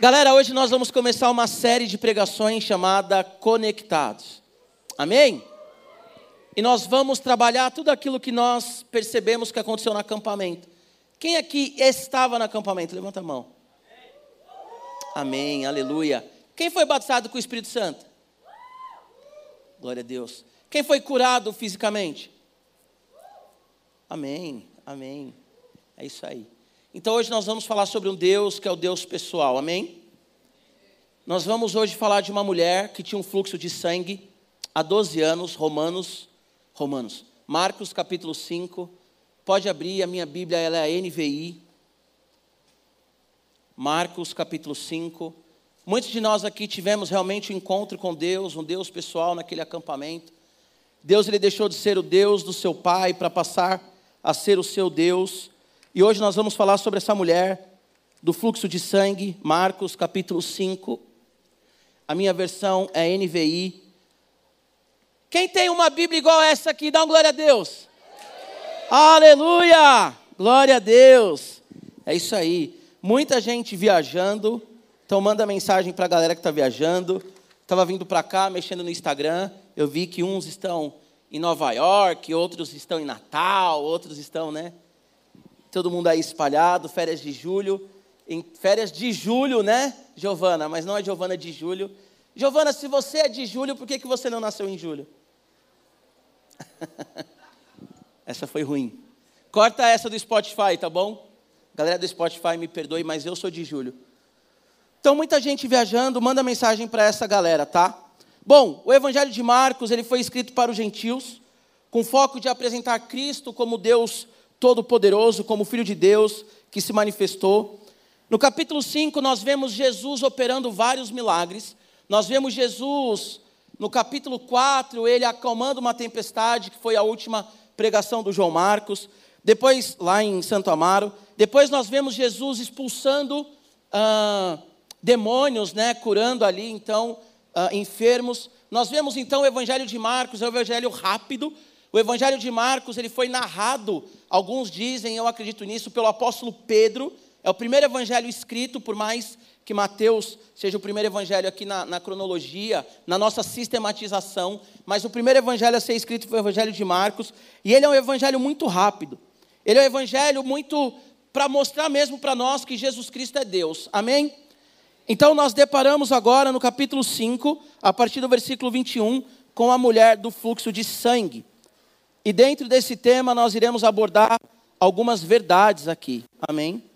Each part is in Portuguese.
Galera, hoje nós vamos começar uma série de pregações chamada Conectados. Amém? E nós vamos trabalhar tudo aquilo que nós percebemos que aconteceu no acampamento. Quem aqui estava no acampamento? Levanta a mão. Amém, aleluia. Quem foi batizado com o Espírito Santo? Glória a Deus. Quem foi curado fisicamente? Amém, amém. É isso aí. Então hoje nós vamos falar sobre um Deus que é o Deus pessoal, amém? Nós vamos hoje falar de uma mulher que tinha um fluxo de sangue há 12 anos, Romanos, Romanos, Marcos capítulo 5. Pode abrir, a minha Bíblia ela é a NVI. Marcos capítulo 5. Muitos de nós aqui tivemos realmente um encontro com Deus, um Deus pessoal naquele acampamento. Deus ele deixou de ser o Deus do seu pai para passar a ser o seu Deus. E hoje nós vamos falar sobre essa mulher do fluxo de sangue, Marcos capítulo 5. A minha versão é NVI. Quem tem uma Bíblia igual essa aqui, dá um glória a Deus. Aleluia! Glória a Deus. É isso aí. Muita gente viajando. Então manda mensagem para a galera que está viajando. Estava vindo para cá, mexendo no Instagram. Eu vi que uns estão em Nova York, outros estão em Natal, outros estão, né? Todo mundo aí espalhado, férias de julho. Em férias de julho, né, Giovana? Mas não é Giovana de julho. Giovana, se você é de julho, por que, que você não nasceu em julho? essa foi ruim. Corta essa do Spotify, tá bom? Galera do Spotify, me perdoe, mas eu sou de julho. Então, muita gente viajando, manda mensagem para essa galera, tá? Bom, o Evangelho de Marcos, ele foi escrito para os gentios, com foco de apresentar Cristo como Deus Todo-Poderoso, como Filho de Deus que se manifestou. No capítulo 5, nós vemos Jesus operando vários milagres. Nós vemos Jesus, no capítulo 4, ele acalmando uma tempestade, que foi a última pregação do João Marcos. Depois, lá em Santo Amaro. Depois, nós vemos Jesus expulsando ah, demônios, né, curando ali, então, ah, enfermos. Nós vemos, então, o Evangelho de Marcos, é evangelho rápido, o Evangelho de Marcos ele foi narrado, alguns dizem, eu acredito nisso, pelo apóstolo Pedro. É o primeiro evangelho escrito, por mais que Mateus seja o primeiro evangelho aqui na, na, cronologia, na nossa sistematização, mas o primeiro evangelho a ser escrito foi o evangelho de Marcos, e ele é um evangelho muito rápido. Ele é um evangelho muito para mostrar mesmo para nós que Jesus Cristo é Deus. Amém? Então nós deparamos agora no capítulo 5, a partir do versículo 21, com a mulher do fluxo de sangue. E dentro desse tema nós iremos abordar algumas verdades aqui. Amém?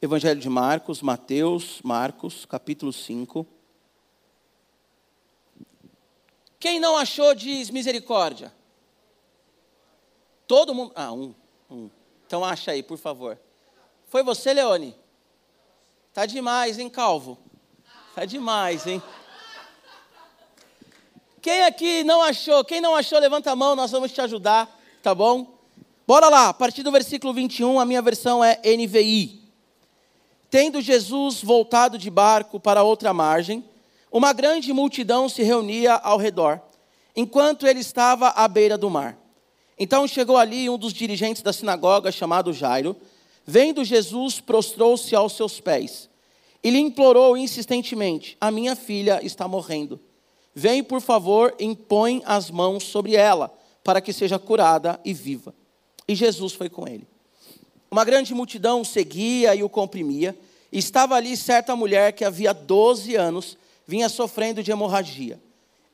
Evangelho de Marcos, Mateus, Marcos, capítulo 5. Quem não achou diz misericórdia? Todo mundo. Ah, um, um. Então acha aí, por favor. Foi você, Leone? Tá demais, hein, Calvo? Tá demais, hein? Quem aqui não achou? Quem não achou, levanta a mão, nós vamos te ajudar, tá bom? Bora lá, a partir do versículo 21, a minha versão é NVI. Tendo Jesus voltado de barco para outra margem, uma grande multidão se reunia ao redor, enquanto ele estava à beira do mar. Então chegou ali um dos dirigentes da sinagoga, chamado Jairo. Vendo Jesus, prostrou-se aos seus pés e lhe implorou insistentemente: A minha filha está morrendo. Vem, por favor, impõe as mãos sobre ela, para que seja curada e viva. E Jesus foi com ele. Uma grande multidão seguia e o comprimia. E estava ali certa mulher que havia 12 anos vinha sofrendo de hemorragia.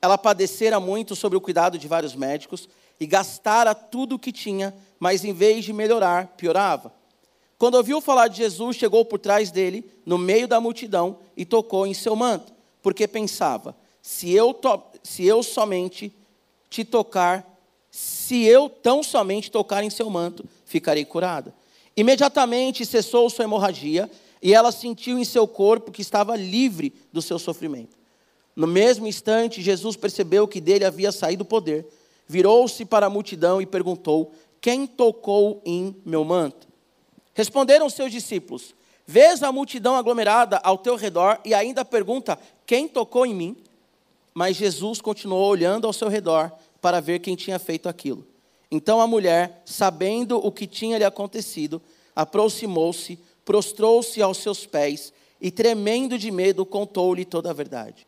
Ela padecera muito sobre o cuidado de vários médicos e gastara tudo o que tinha, mas em vez de melhorar, piorava. Quando ouviu falar de Jesus, chegou por trás dele, no meio da multidão, e tocou em seu manto, porque pensava: se eu, to, se eu somente te tocar, se eu tão somente tocar em seu manto, ficarei curada. Imediatamente cessou sua hemorragia e ela sentiu em seu corpo que estava livre do seu sofrimento. No mesmo instante, Jesus percebeu que dele havia saído o poder, virou-se para a multidão e perguntou: Quem tocou em meu manto? Responderam seus discípulos: Vês a multidão aglomerada ao teu redor e ainda pergunta: Quem tocou em mim? Mas Jesus continuou olhando ao seu redor para ver quem tinha feito aquilo. Então a mulher, sabendo o que tinha lhe acontecido, aproximou-se, prostrou-se aos seus pés e, tremendo de medo, contou-lhe toda a verdade.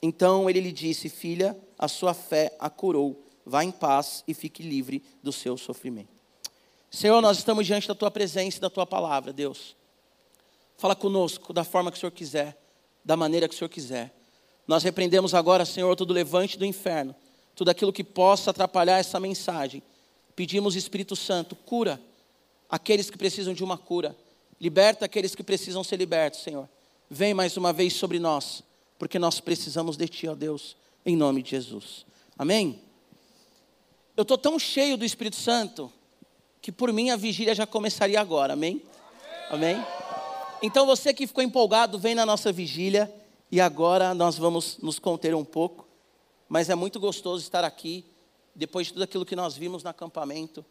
Então ele lhe disse: Filha, a sua fé a curou. Vá em paz e fique livre do seu sofrimento. Senhor, nós estamos diante da tua presença e da tua palavra, Deus. Fala conosco da forma que o Senhor quiser, da maneira que o Senhor quiser. Nós repreendemos agora, Senhor, todo levante do inferno, tudo aquilo que possa atrapalhar essa mensagem. Pedimos, Espírito Santo, cura aqueles que precisam de uma cura. Liberta aqueles que precisam ser libertos, Senhor. Vem mais uma vez sobre nós, porque nós precisamos de Ti, ó Deus, em nome de Jesus. Amém? Eu estou tão cheio do Espírito Santo que por mim a vigília já começaria agora, amém? Amém? Então você que ficou empolgado, vem na nossa vigília e agora nós vamos nos conter um pouco, mas é muito gostoso estar aqui, depois de tudo aquilo que nós vimos no acampamento,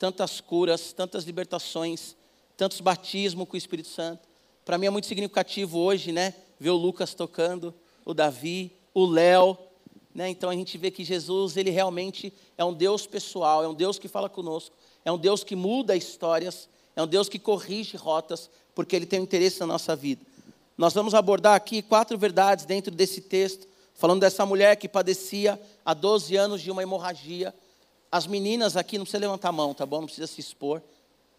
tantas curas, tantas libertações, tantos batismos com o Espírito Santo. Para mim é muito significativo hoje, né, ver o Lucas tocando, o Davi, o Léo, né? Então a gente vê que Jesus, ele realmente é um Deus pessoal, é um Deus que fala conosco é um Deus que muda histórias, é um Deus que corrige rotas, porque Ele tem um interesse na nossa vida. Nós vamos abordar aqui quatro verdades dentro desse texto, falando dessa mulher que padecia há 12 anos de uma hemorragia. As meninas aqui, não precisa levantar a mão, tá bom? Não precisa se expor.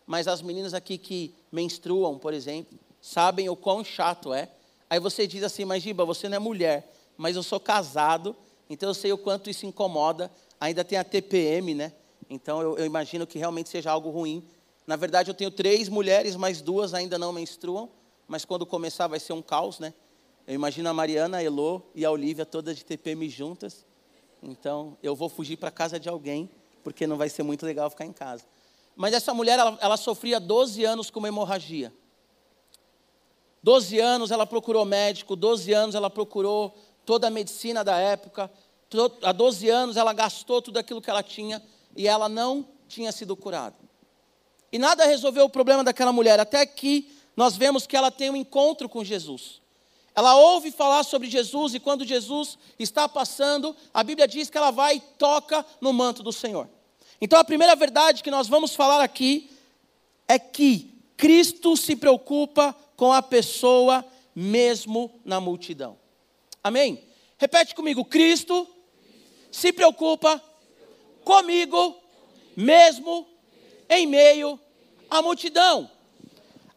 Mas as meninas aqui que menstruam, por exemplo, sabem o quão chato é. Aí você diz assim, mas Giba, você não é mulher, mas eu sou casado, então eu sei o quanto isso incomoda. Ainda tem a TPM, né? Então eu, eu, imagino que realmente seja algo ruim. Na verdade, eu tenho três mulheres, mas duas ainda não menstruam. Mas quando começar vai ser um caos, né? Eu imagino a Mariana, a Elô e a Olivia todas de TPM juntas. Então eu vou fugir para casa de alguém, porque não vai ser muito legal ficar em casa. Mas essa mulher, ela, ela sofria 12 anos com uma hemorragia. 12 anos ela procurou médico, 12 anos ela procurou toda a medicina da época. Há 12 anos ela gastou tudo aquilo que ela tinha e ela não tinha sido curada. E nada resolveu o problema daquela mulher, até que nós vemos que ela tem um encontro com Jesus. Ela ouve falar sobre Jesus e quando Jesus está passando, a Bíblia diz que ela vai e toca no manto do Senhor. Então a primeira verdade que nós vamos falar aqui é que Cristo se preocupa com a pessoa mesmo na multidão. Amém? Repete comigo: Cristo se preocupa comigo, mesmo em meio à multidão.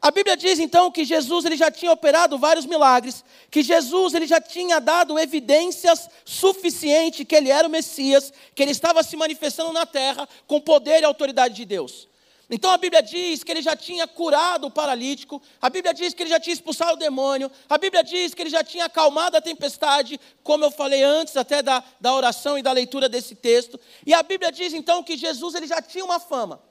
A Bíblia diz então que Jesus ele já tinha operado vários milagres, que Jesus ele já tinha dado evidências suficientes que ele era o Messias, que ele estava se manifestando na terra com poder e autoridade de Deus. Então a Bíblia diz que ele já tinha curado o paralítico, a Bíblia diz que ele já tinha expulsado o demônio, a Bíblia diz que ele já tinha acalmado a tempestade, como eu falei antes até da, da oração e da leitura desse texto. E a Bíblia diz então que Jesus ele já tinha uma fama.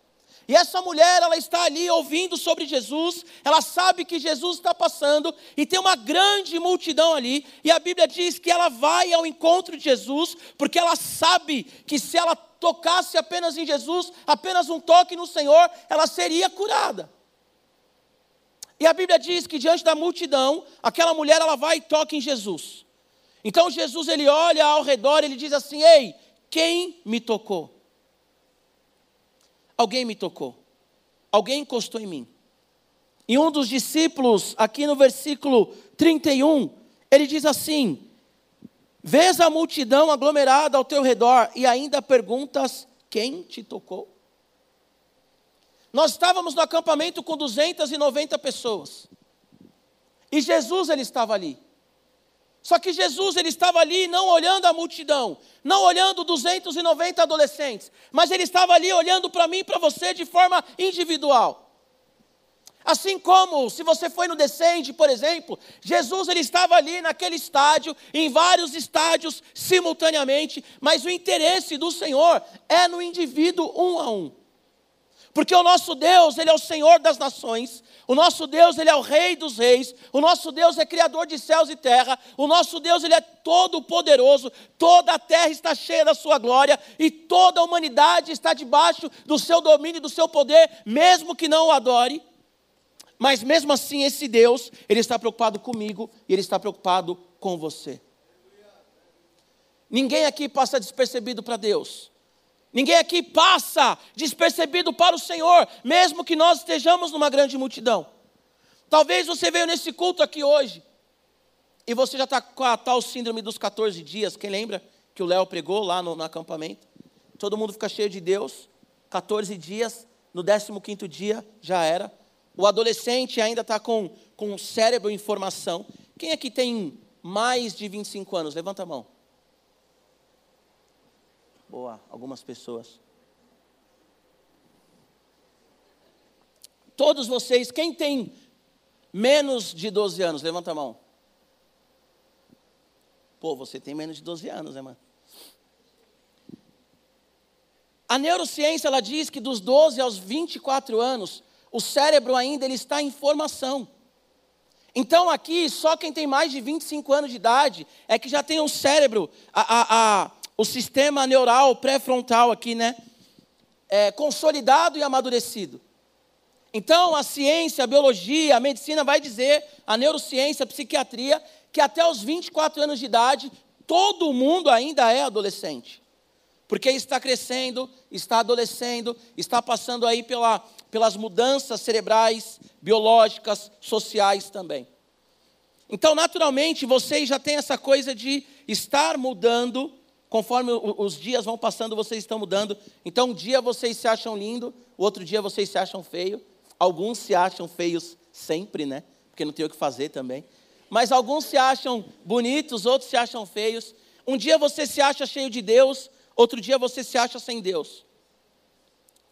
E essa mulher, ela está ali ouvindo sobre Jesus, ela sabe que Jesus está passando, e tem uma grande multidão ali, e a Bíblia diz que ela vai ao encontro de Jesus, porque ela sabe que se ela tocasse apenas em Jesus, apenas um toque no Senhor, ela seria curada. E a Bíblia diz que diante da multidão, aquela mulher ela vai e toca em Jesus. Então Jesus ele olha ao redor, ele diz assim: "Ei, quem me tocou?" Alguém me tocou. Alguém encostou em mim. E um dos discípulos, aqui no versículo 31, ele diz assim: Vês a multidão aglomerada ao teu redor e ainda perguntas: quem te tocou? Nós estávamos no acampamento com 290 pessoas. E Jesus ele estava ali. Só que Jesus ele estava ali não olhando a multidão, não olhando 290 adolescentes, mas ele estava ali olhando para mim e para você de forma individual. Assim como, se você foi no Descende, por exemplo, Jesus ele estava ali naquele estádio, em vários estádios simultaneamente, mas o interesse do Senhor é no indivíduo um a um. Porque o nosso Deus, ele é o Senhor das nações, o nosso Deus, ele é o rei dos reis, o nosso Deus é criador de céus e terra, o nosso Deus, ele é todo poderoso, toda a terra está cheia da sua glória e toda a humanidade está debaixo do seu domínio e do seu poder, mesmo que não o adore. Mas mesmo assim, esse Deus, ele está preocupado comigo e ele está preocupado com você. Ninguém aqui passa despercebido para Deus. Ninguém aqui passa despercebido para o Senhor, mesmo que nós estejamos numa grande multidão. Talvez você veio nesse culto aqui hoje e você já está com a tal síndrome dos 14 dias. Quem lembra que o Léo pregou lá no, no, acampamento? Todo mundo fica cheio de Deus. 14 dias, no 15 dia já era. O adolescente ainda está com, com o cérebro em formação. Quem aqui tem mais de 25 anos? Levanta a mão. Boa, algumas pessoas. Todos vocês, quem tem menos de 12 anos? Levanta a mão. Pô, você tem menos de 12 anos, né, mano? A neurociência ela diz que dos 12 aos 24 anos, o cérebro ainda ele está em formação. Então aqui, só quem tem mais de 25 anos de idade é que já tem o cérebro, a, a, a o sistema neural pré-frontal aqui, né? É, consolidado e amadurecido. Então, a ciência, a biologia, a medicina vai dizer, a neurociência, a psiquiatria, que até os 24 anos de idade, todo mundo ainda é adolescente. Porque está crescendo, está adolescendo, está passando aí pela, pelas mudanças cerebrais, biológicas, sociais também. Então, naturalmente, vocês já têm essa coisa de estar mudando, conforme os dias vão passando, vocês estão mudando. Então, um dia vocês se acham lindo, o outro dia vocês se acham feio. Alguns se acham feios sempre, né? Porque não tem o que fazer também. Mas alguns se acham bonitos, outros se acham feios. Um dia você se acha cheio de Deus, outro dia você se acha sem Deus.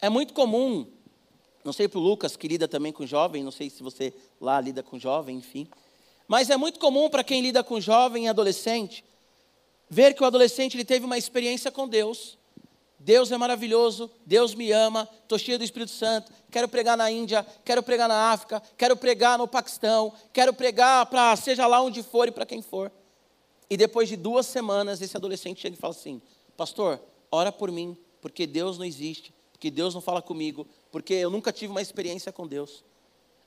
É muito comum, não sei para o Lucas, que lida também com jovem, não sei se você lá lida com jovem, enfim. Mas é muito comum para quem lida com jovem e adolescente, ver que o adolescente ele teve uma experiência com Deus, Deus é maravilhoso, Deus me ama, estou cheio do Espírito Santo, quero pregar na Índia, quero pregar na África, quero pregar no Paquistão, quero pregar para seja lá onde for e para quem for. E depois de duas semanas, esse adolescente chega e fala assim: Pastor, ora por mim, porque Deus não existe, porque Deus não fala comigo, porque eu nunca tive uma experiência com Deus.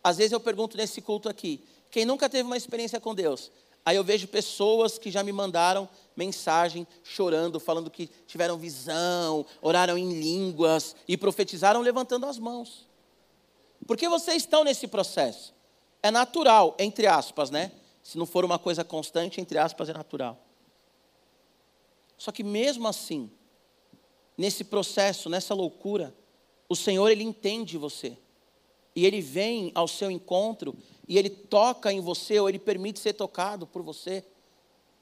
Às vezes eu pergunto nesse culto aqui: quem nunca teve uma experiência com Deus? Aí eu vejo pessoas que já me mandaram mensagem chorando, falando que tiveram visão, oraram em línguas e profetizaram levantando as mãos. Por que vocês estão nesse processo? É natural, entre aspas, né? Se não for uma coisa constante, entre aspas, é natural. Só que mesmo assim, nesse processo, nessa loucura, o Senhor ele entende você. E ele vem ao seu encontro e ele toca em você ou ele permite ser tocado por você,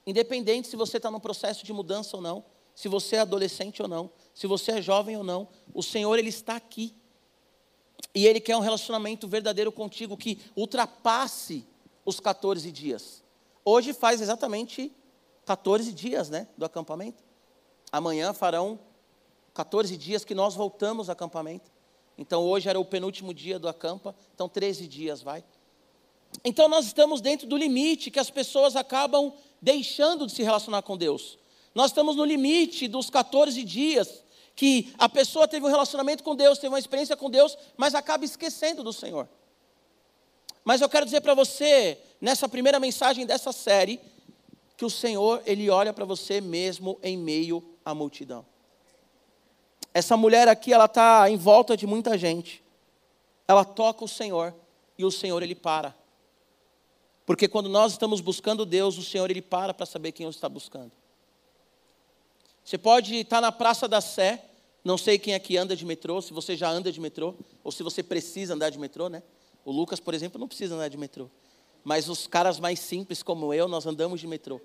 independente se você está num processo de mudança ou não, se você é adolescente ou não, se você é jovem ou não, o Senhor ele está aqui. E ele quer um relacionamento verdadeiro contigo que ultrapasse os 14 dias. Hoje faz exatamente 14 dias, né, do acampamento. Amanhã farão 14 dias que nós voltamos ao acampamento. Então hoje era o penúltimo dia do acampa, então 13 dias vai. Então nós estamos dentro do limite que as pessoas acabam deixando de se relacionar com Deus. Nós estamos no limite dos 14 dias que a pessoa teve um relacionamento com Deus, teve uma experiência com Deus, mas acaba esquecendo do Senhor. Mas eu quero dizer para você, nessa primeira mensagem dessa série, que o Senhor, Ele olha para você mesmo em meio à multidão. Essa mulher aqui, ela está em volta de muita gente. Ela toca o Senhor e o Senhor, Ele para. Porque quando nós estamos buscando Deus, o Senhor ele para para saber quem você está buscando. Você pode estar na Praça da Sé, não sei quem aqui anda de metrô, se você já anda de metrô, ou se você precisa andar de metrô, né? O Lucas, por exemplo, não precisa andar de metrô. Mas os caras mais simples como eu, nós andamos de metrô.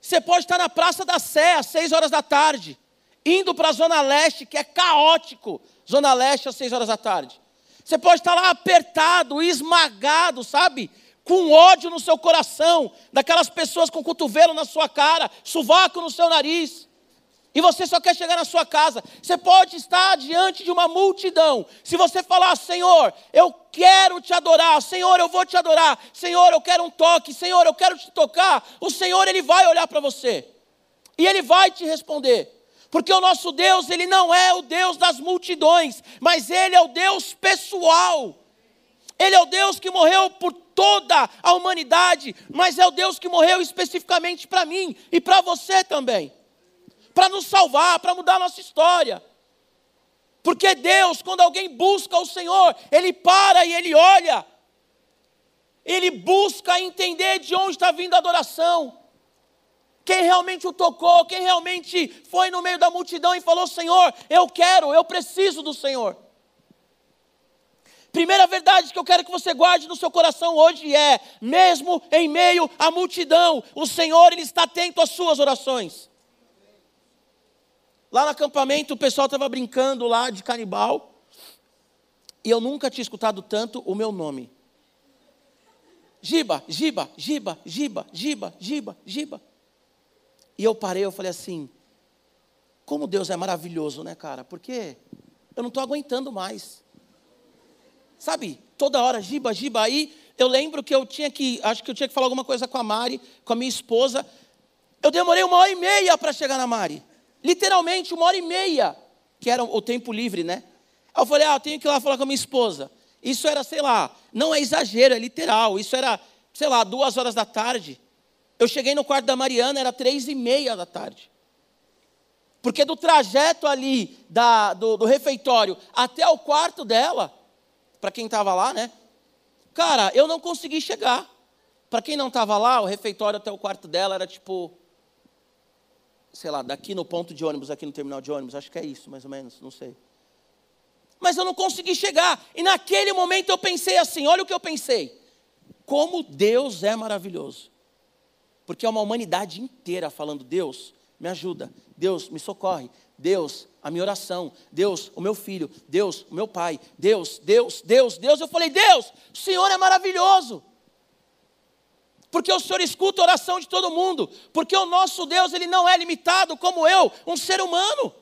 Você pode estar na Praça da Sé às seis horas da tarde, indo para a Zona Leste, que é caótico. Zona Leste às seis horas da tarde. Você pode estar lá apertado, esmagado, sabe? Com ódio no seu coração, daquelas pessoas com cotovelo na sua cara, sovaco no seu nariz. E você só quer chegar na sua casa. Você pode estar diante de uma multidão. Se você falar, Senhor, eu quero te adorar, Senhor, eu vou te adorar, Senhor, eu quero um toque, Senhor, eu quero te tocar, o Senhor, Ele vai olhar para você. E Ele vai te responder. Porque o nosso Deus, ele não é o Deus das multidões, mas ele é o Deus pessoal. Ele é o Deus que morreu por toda a humanidade, mas é o Deus que morreu especificamente para mim e para você também. Para nos salvar, para mudar a nossa história. Porque Deus, quando alguém busca o Senhor, Ele para e Ele olha. ele busca entender de onde está vindo a adoração. Quem realmente o tocou, quem realmente foi no meio da multidão e falou: Senhor, eu quero, eu preciso do Senhor. Primeira verdade que eu quero que você guarde no seu coração hoje é: mesmo em meio à multidão, o Senhor ele está atento às suas orações. Lá no acampamento o pessoal estava brincando lá de canibal, e eu nunca tinha escutado tanto o meu nome. Giba, Giba, Giba, Giba, Giba, Giba, Giba. E eu parei, eu falei assim: como Deus é maravilhoso, né, cara? Porque eu não estou aguentando mais. Sabe, toda hora, giba, giba. Aí eu lembro que eu tinha que, acho que eu tinha que falar alguma coisa com a Mari, com a minha esposa. Eu demorei uma hora e meia para chegar na Mari. Literalmente, uma hora e meia, que era o tempo livre, né? Aí eu falei, ah, eu tenho que ir lá falar com a minha esposa. Isso era, sei lá, não é exagero, é literal. Isso era, sei lá, duas horas da tarde. Eu cheguei no quarto da Mariana, era três e meia da tarde. Porque do trajeto ali da, do, do refeitório até o quarto dela, para quem estava lá, né? Cara, eu não consegui chegar. Para quem não estava lá, o refeitório até o quarto dela era tipo, sei lá, daqui no ponto de ônibus, aqui no terminal de ônibus, acho que é isso, mais ou menos, não sei. Mas eu não consegui chegar. E naquele momento eu pensei assim: olha o que eu pensei. Como Deus é maravilhoso. Porque é uma humanidade inteira falando: Deus, me ajuda. Deus, me socorre. Deus, a minha oração. Deus, o meu filho. Deus, o meu pai. Deus, Deus, Deus, Deus. Eu falei, Deus, o Senhor é maravilhoso. Porque o Senhor escuta a oração de todo mundo. Porque o nosso Deus, ele não é limitado como eu, um ser humano.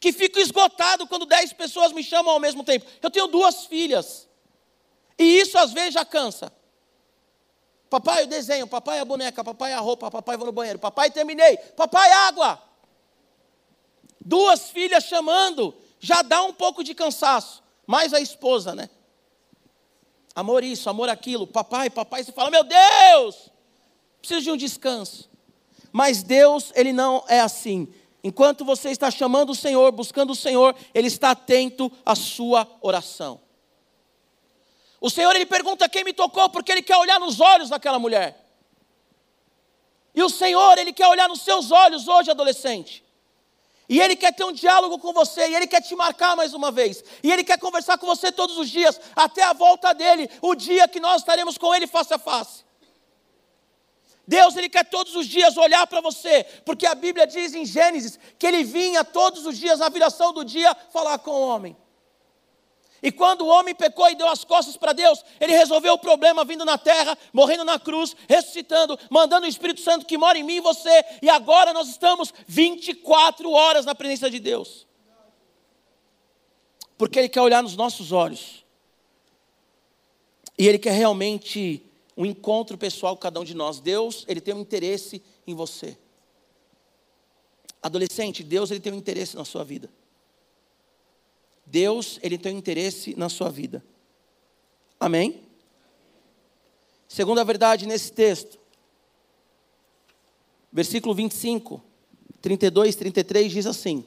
Que fico esgotado quando dez pessoas me chamam ao mesmo tempo. Eu tenho duas filhas. E isso às vezes já cansa. Papai, o desenho, papai, a boneca, papai, a roupa, papai, vou no banheiro, papai, terminei, papai, água. Duas filhas chamando, já dá um pouco de cansaço, mais a esposa, né? Amor isso, amor aquilo, papai, papai, você fala, meu Deus, preciso de um descanso. Mas Deus, Ele não é assim. Enquanto você está chamando o Senhor, buscando o Senhor, Ele está atento à sua oração. O Senhor ele pergunta quem me tocou, porque ele quer olhar nos olhos daquela mulher. E o Senhor, ele quer olhar nos seus olhos hoje, adolescente. E ele quer ter um diálogo com você, e ele quer te marcar mais uma vez. E ele quer conversar com você todos os dias, até a volta dele, o dia que nós estaremos com ele face a face. Deus, ele quer todos os dias olhar para você, porque a Bíblia diz em Gênesis que ele vinha todos os dias, na viração do dia, falar com o homem. E quando o homem pecou e deu as costas para Deus, ele resolveu o problema vindo na terra, morrendo na cruz, ressuscitando, mandando o Espírito Santo que mora em mim e você. E agora nós estamos 24 horas na presença de Deus. Porque Ele quer olhar nos nossos olhos. E Ele quer realmente um encontro pessoal com cada um de nós. Deus, Ele tem um interesse em você. Adolescente, Deus ele tem um interesse na sua vida. Deus, ele tem um interesse na sua vida. Amém? Segunda verdade nesse texto, versículo 25, 32, 33 diz assim: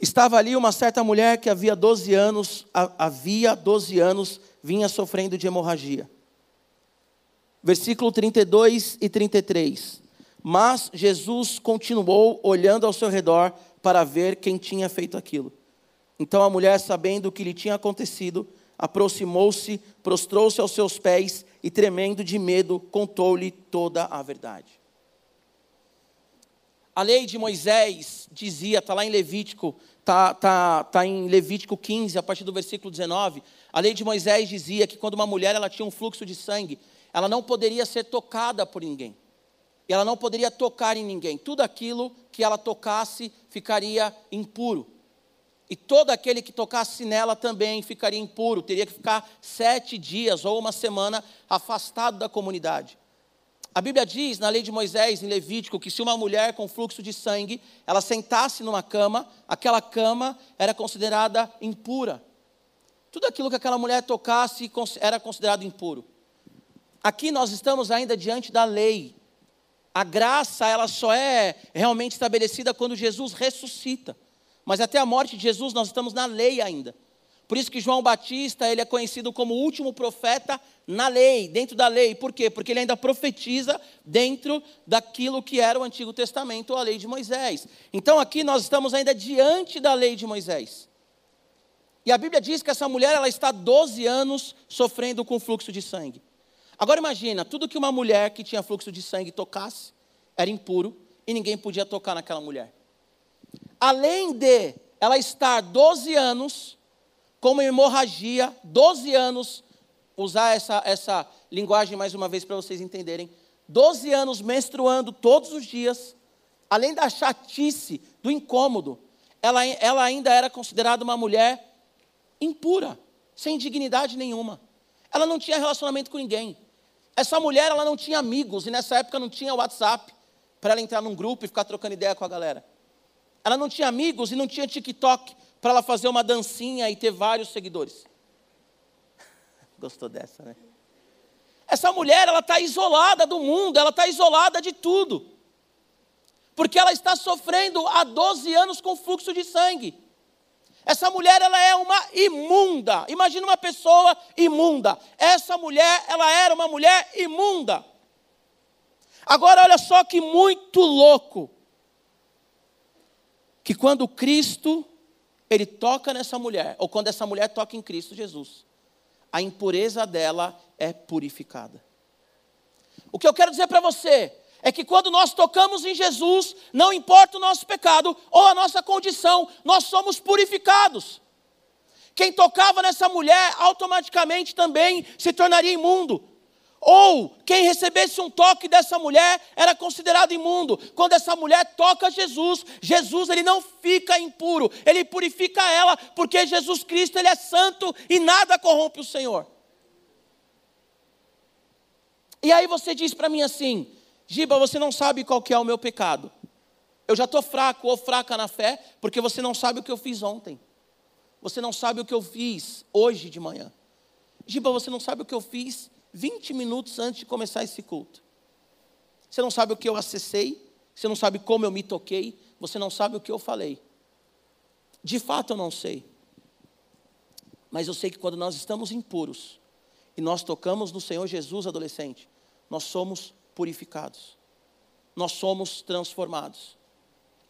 Estava ali uma certa mulher que havia 12 anos, havia 12 anos, vinha sofrendo de hemorragia. Versículo 32 e 33. Mas Jesus continuou olhando ao seu redor para ver quem tinha feito aquilo. Então a mulher, sabendo o que lhe tinha acontecido, aproximou-se, prostrou-se aos seus pés e, tremendo de medo, contou-lhe toda a verdade. A lei de Moisés dizia, está lá em Levítico, está tá, tá em Levítico 15, a partir do versículo 19. A lei de Moisés dizia que quando uma mulher ela tinha um fluxo de sangue, ela não poderia ser tocada por ninguém e ela não poderia tocar em ninguém. Tudo aquilo que ela tocasse ficaria impuro. E todo aquele que tocasse nela também ficaria impuro, teria que ficar sete dias ou uma semana afastado da comunidade. A Bíblia diz, na lei de Moisés, em Levítico, que se uma mulher com fluxo de sangue, ela sentasse numa cama, aquela cama era considerada impura. Tudo aquilo que aquela mulher tocasse era considerado impuro. Aqui nós estamos ainda diante da lei, a graça, ela só é realmente estabelecida quando Jesus ressuscita. Mas até a morte de Jesus nós estamos na lei ainda. Por isso que João Batista, ele é conhecido como o último profeta na lei, dentro da lei. Por quê? Porque ele ainda profetiza dentro daquilo que era o Antigo Testamento, a lei de Moisés. Então aqui nós estamos ainda diante da lei de Moisés. E a Bíblia diz que essa mulher ela está 12 anos sofrendo com fluxo de sangue. Agora imagina, tudo que uma mulher que tinha fluxo de sangue tocasse era impuro e ninguém podia tocar naquela mulher. Além de ela estar 12 anos como hemorragia, 12 anos, usar essa, essa linguagem mais uma vez para vocês entenderem, 12 anos menstruando todos os dias, além da chatice, do incômodo, ela, ela ainda era considerada uma mulher impura, sem dignidade nenhuma. Ela não tinha relacionamento com ninguém. Essa mulher, ela não tinha amigos, e nessa época não tinha WhatsApp para ela entrar num grupo e ficar trocando ideia com a galera. Ela não tinha amigos e não tinha TikTok para ela fazer uma dancinha e ter vários seguidores. Gostou dessa, né? Essa mulher, ela está isolada do mundo, ela está isolada de tudo. Porque ela está sofrendo há 12 anos com fluxo de sangue. Essa mulher, ela é uma imunda. Imagina uma pessoa imunda. Essa mulher, ela era uma mulher imunda. Agora, olha só que muito louco. Que quando Cristo ele toca nessa mulher, ou quando essa mulher toca em Cristo Jesus, a impureza dela é purificada. O que eu quero dizer para você é que quando nós tocamos em Jesus, não importa o nosso pecado ou a nossa condição, nós somos purificados. Quem tocava nessa mulher automaticamente também se tornaria imundo. Ou quem recebesse um toque dessa mulher era considerado imundo. Quando essa mulher toca Jesus, Jesus ele não fica impuro, ele purifica ela, porque Jesus Cristo ele é santo e nada corrompe o Senhor. E aí você diz para mim assim: Giba, você não sabe qual que é o meu pecado. Eu já estou fraco ou fraca na fé, porque você não sabe o que eu fiz ontem. Você não sabe o que eu fiz hoje de manhã. Giba, você não sabe o que eu fiz 20 minutos antes de começar esse culto. Você não sabe o que eu acessei, você não sabe como eu me toquei, você não sabe o que eu falei. De fato eu não sei. Mas eu sei que quando nós estamos impuros e nós tocamos no Senhor Jesus adolescente, nós somos purificados. Nós somos transformados.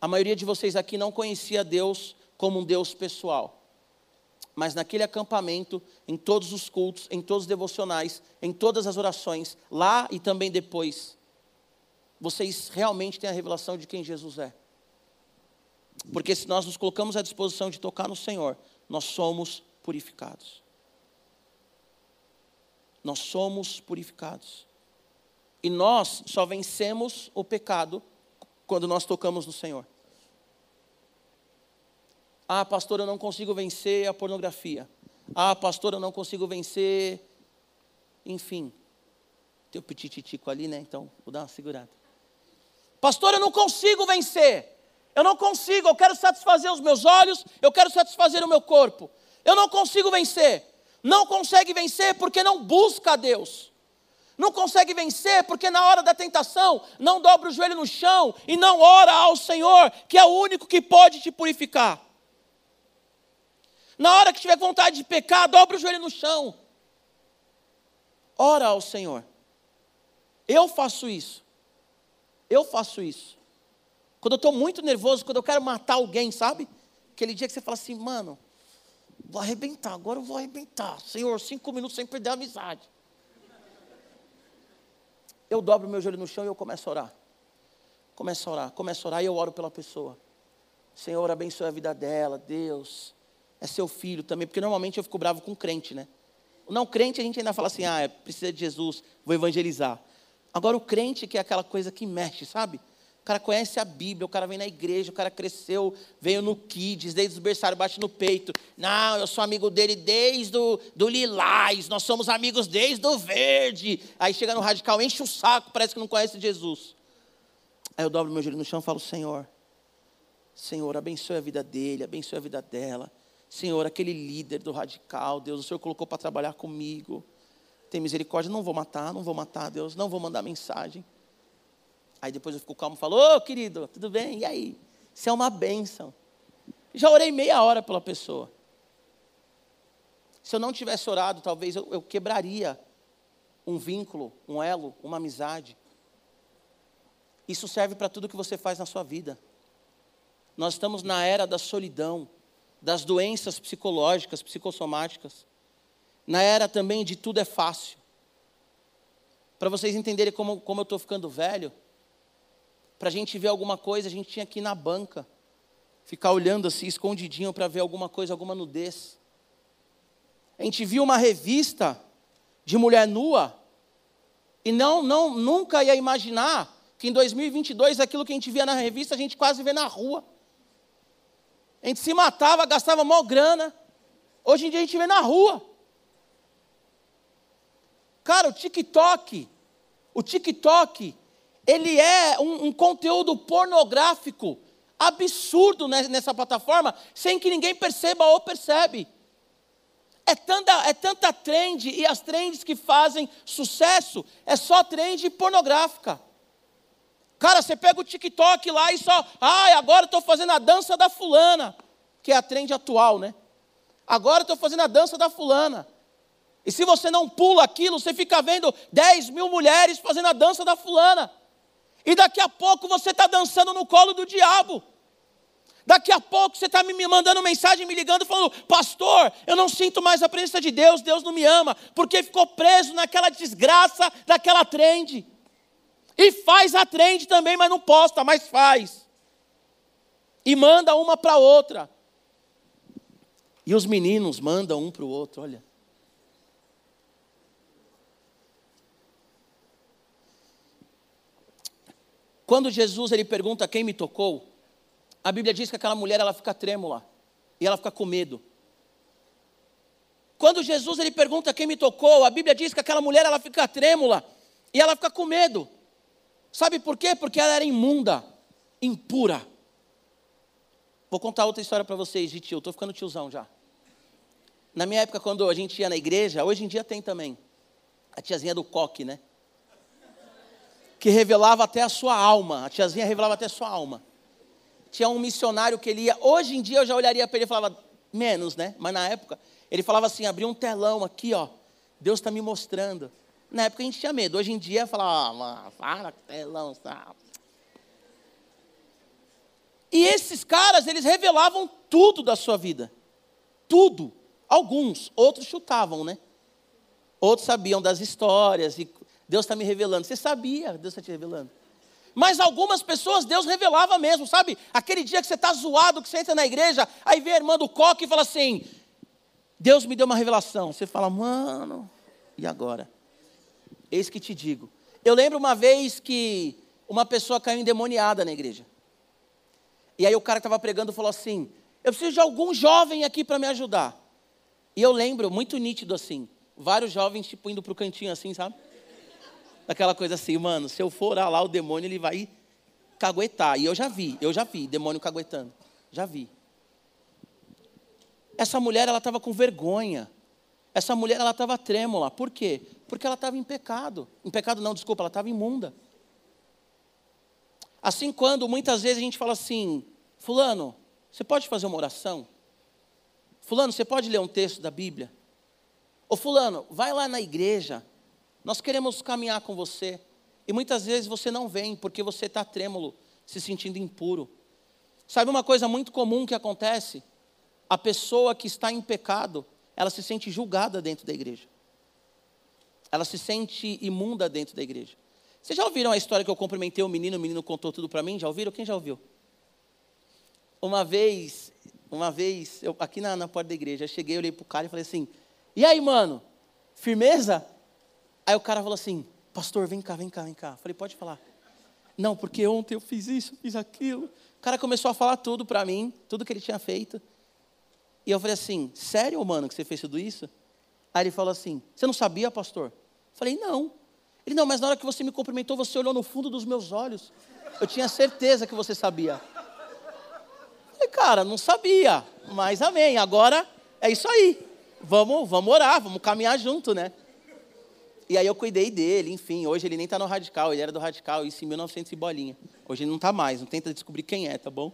A maioria de vocês aqui não conhecia Deus como um Deus pessoal mas naquele acampamento, em todos os cultos, em todos os devocionais, em todas as orações, lá e também depois, vocês realmente têm a revelação de quem Jesus é. Porque se nós nos colocamos à disposição de tocar no Senhor, nós somos purificados. Nós somos purificados. E nós só vencemos o pecado quando nós tocamos no Senhor. Ah, pastor, eu não consigo vencer a pornografia. Ah, pastor, eu não consigo vencer. Enfim, tem o petititico ali, né? Então, vou dar uma segurada. Pastor, eu não consigo vencer. Eu não consigo, eu quero satisfazer os meus olhos, eu quero satisfazer o meu corpo. Eu não consigo vencer. Não consegue vencer porque não busca a Deus. Não consegue vencer porque na hora da tentação não dobra o joelho no chão e não ora ao Senhor, que é o único que pode te purificar. Na hora que tiver vontade de pecar, dobra o joelho no chão. Ora ao Senhor. Eu faço isso. Eu faço isso. Quando eu estou muito nervoso, quando eu quero matar alguém, sabe? Aquele dia que você fala assim, mano, vou arrebentar, agora eu vou arrebentar. Senhor, cinco minutos sem perder a amizade. Eu dobro meu joelho no chão e eu começo a orar. Começo a orar, começo a orar e eu oro pela pessoa. Senhor, abençoe a vida dela, Deus é seu filho também, porque normalmente eu fico bravo com crente, né? O não crente a gente ainda fala assim, ah, é, precisa de Jesus, vou evangelizar. Agora o crente que é aquela coisa que mexe, sabe? O cara conhece a Bíblia, o cara vem na igreja, o cara cresceu, veio no Kids, desde os berçários bate no peito. Não, eu sou amigo dele desde o do Lilás, nós somos amigos desde o Verde. Aí chega no radical, enche o saco, parece que não conhece Jesus. Aí eu dobro meu joelho no chão e falo, Senhor, Senhor, abençoe a vida dele, abençoe a vida dela. Senhor, aquele líder do radical, Deus, o Senhor colocou para trabalhar comigo. Tem misericórdia, não vou matar, não vou matar, Deus, não vou mandar mensagem. Aí depois eu fico calmo e falo, ô oh, querido, tudo bem? E aí? Isso é uma bênção. Já orei meia hora pela pessoa. Se eu não tivesse orado, talvez eu, eu quebraria um vínculo, um elo, uma amizade. Isso serve para tudo que você faz na sua vida. Nós estamos na era da solidão, das doenças psicológicas, psicossomáticas. Na era também de tudo é fácil. Para vocês entenderem como, como eu estou ficando velho, para a gente ver alguma coisa, a gente tinha que ir na banca, ficar olhando assim, escondidinho, para ver alguma coisa, alguma nudez. A gente viu uma revista de mulher nua, e não, não, nunca ia imaginar que em 2022 aquilo que a gente via na revista, a gente quase vê na rua. A gente se matava, gastava mó grana. Hoje em dia a gente vê na rua. Cara, o TikTok, o TikTok, ele é um, um conteúdo pornográfico absurdo nessa plataforma, sem que ninguém perceba ou percebe. É tanta, é tanta trend, e as trends que fazem sucesso é só trend pornográfica. Cara, você pega o TikTok lá e só, ai, ah, agora estou fazendo a dança da fulana, que é a trend atual, né? Agora estou fazendo a dança da fulana. E se você não pula aquilo, você fica vendo 10 mil mulheres fazendo a dança da fulana. E daqui a pouco você está dançando no colo do diabo. Daqui a pouco você está me mandando mensagem, me ligando, falando: Pastor, eu não sinto mais a presença de Deus, Deus não me ama, porque ficou preso naquela desgraça daquela trend. E faz a trend também, mas não posta, mas faz. E manda uma para outra. E os meninos mandam um para o outro, olha. Quando Jesus ele pergunta quem me tocou, a Bíblia diz que aquela mulher ela fica trêmula e ela fica com medo. Quando Jesus ele pergunta quem me tocou, a Bíblia diz que aquela mulher ela fica trêmula e ela fica com medo. Sabe por quê? Porque ela era imunda, impura. Vou contar outra história para vocês de tio, estou ficando tiozão já. Na minha época, quando a gente ia na igreja, hoje em dia tem também, a tiazinha do coque, né? Que revelava até a sua alma, a tiazinha revelava até a sua alma. Tinha um missionário que ele ia, hoje em dia eu já olharia para ele e falava, menos, né? Mas na época, ele falava assim, abria um telão aqui, ó, Deus está me mostrando. Na época a gente tinha medo. Hoje em dia, falava, ah, fala, telão, sabe? E esses caras, eles revelavam tudo da sua vida. Tudo. Alguns. Outros chutavam, né? Outros sabiam das histórias. E Deus está me revelando. Você sabia, Deus está te revelando. Mas algumas pessoas Deus revelava mesmo, sabe? Aquele dia que você está zoado, que você entra na igreja, aí vem a irmã do coque e fala assim: Deus me deu uma revelação. Você fala, mano, e agora? Eis que te digo. Eu lembro uma vez que uma pessoa caiu endemoniada na igreja. E aí o cara que estava pregando falou assim: Eu preciso de algum jovem aqui para me ajudar. E eu lembro, muito nítido assim, vários jovens tipo indo para o cantinho assim, sabe? Daquela coisa assim, mano, se eu for orar lá, o demônio ele vai caguetar. E eu já vi, eu já vi demônio caguetando. Já vi. Essa mulher, ela estava com vergonha. Essa mulher, ela estava trêmula. Por quê? Porque ela estava em pecado. Em pecado não, desculpa, ela estava imunda. Assim quando muitas vezes a gente fala assim, fulano, você pode fazer uma oração? Fulano, você pode ler um texto da Bíblia? Ô fulano, vai lá na igreja. Nós queremos caminhar com você. E muitas vezes você não vem porque você está trêmulo, se sentindo impuro. Sabe uma coisa muito comum que acontece? A pessoa que está em pecado, ela se sente julgada dentro da igreja ela se sente imunda dentro da igreja. Vocês já ouviram a história que eu cumprimentei o menino, o menino contou tudo para mim? Já ouviram? Quem já ouviu? Uma vez, uma vez, eu, aqui na, na porta da igreja, eu cheguei, olhei para o cara e falei assim, e aí, mano, firmeza? Aí o cara falou assim, pastor, vem cá, vem cá, vem cá. Falei, pode falar. Não, porque ontem eu fiz isso, fiz aquilo. O cara começou a falar tudo para mim, tudo que ele tinha feito. E eu falei assim, sério, mano, que você fez tudo isso? Aí ele falou assim: Você não sabia, pastor? Falei: Não. Ele, não, mas na hora que você me cumprimentou, você olhou no fundo dos meus olhos. Eu tinha certeza que você sabia. Falei, cara, não sabia, mas amém. Agora é isso aí. Vamos, vamos orar, vamos caminhar junto, né? E aí eu cuidei dele, enfim. Hoje ele nem está no Radical, ele era do Radical, isso em 1900 e bolinha. Hoje ele não está mais, não tenta descobrir quem é, tá bom?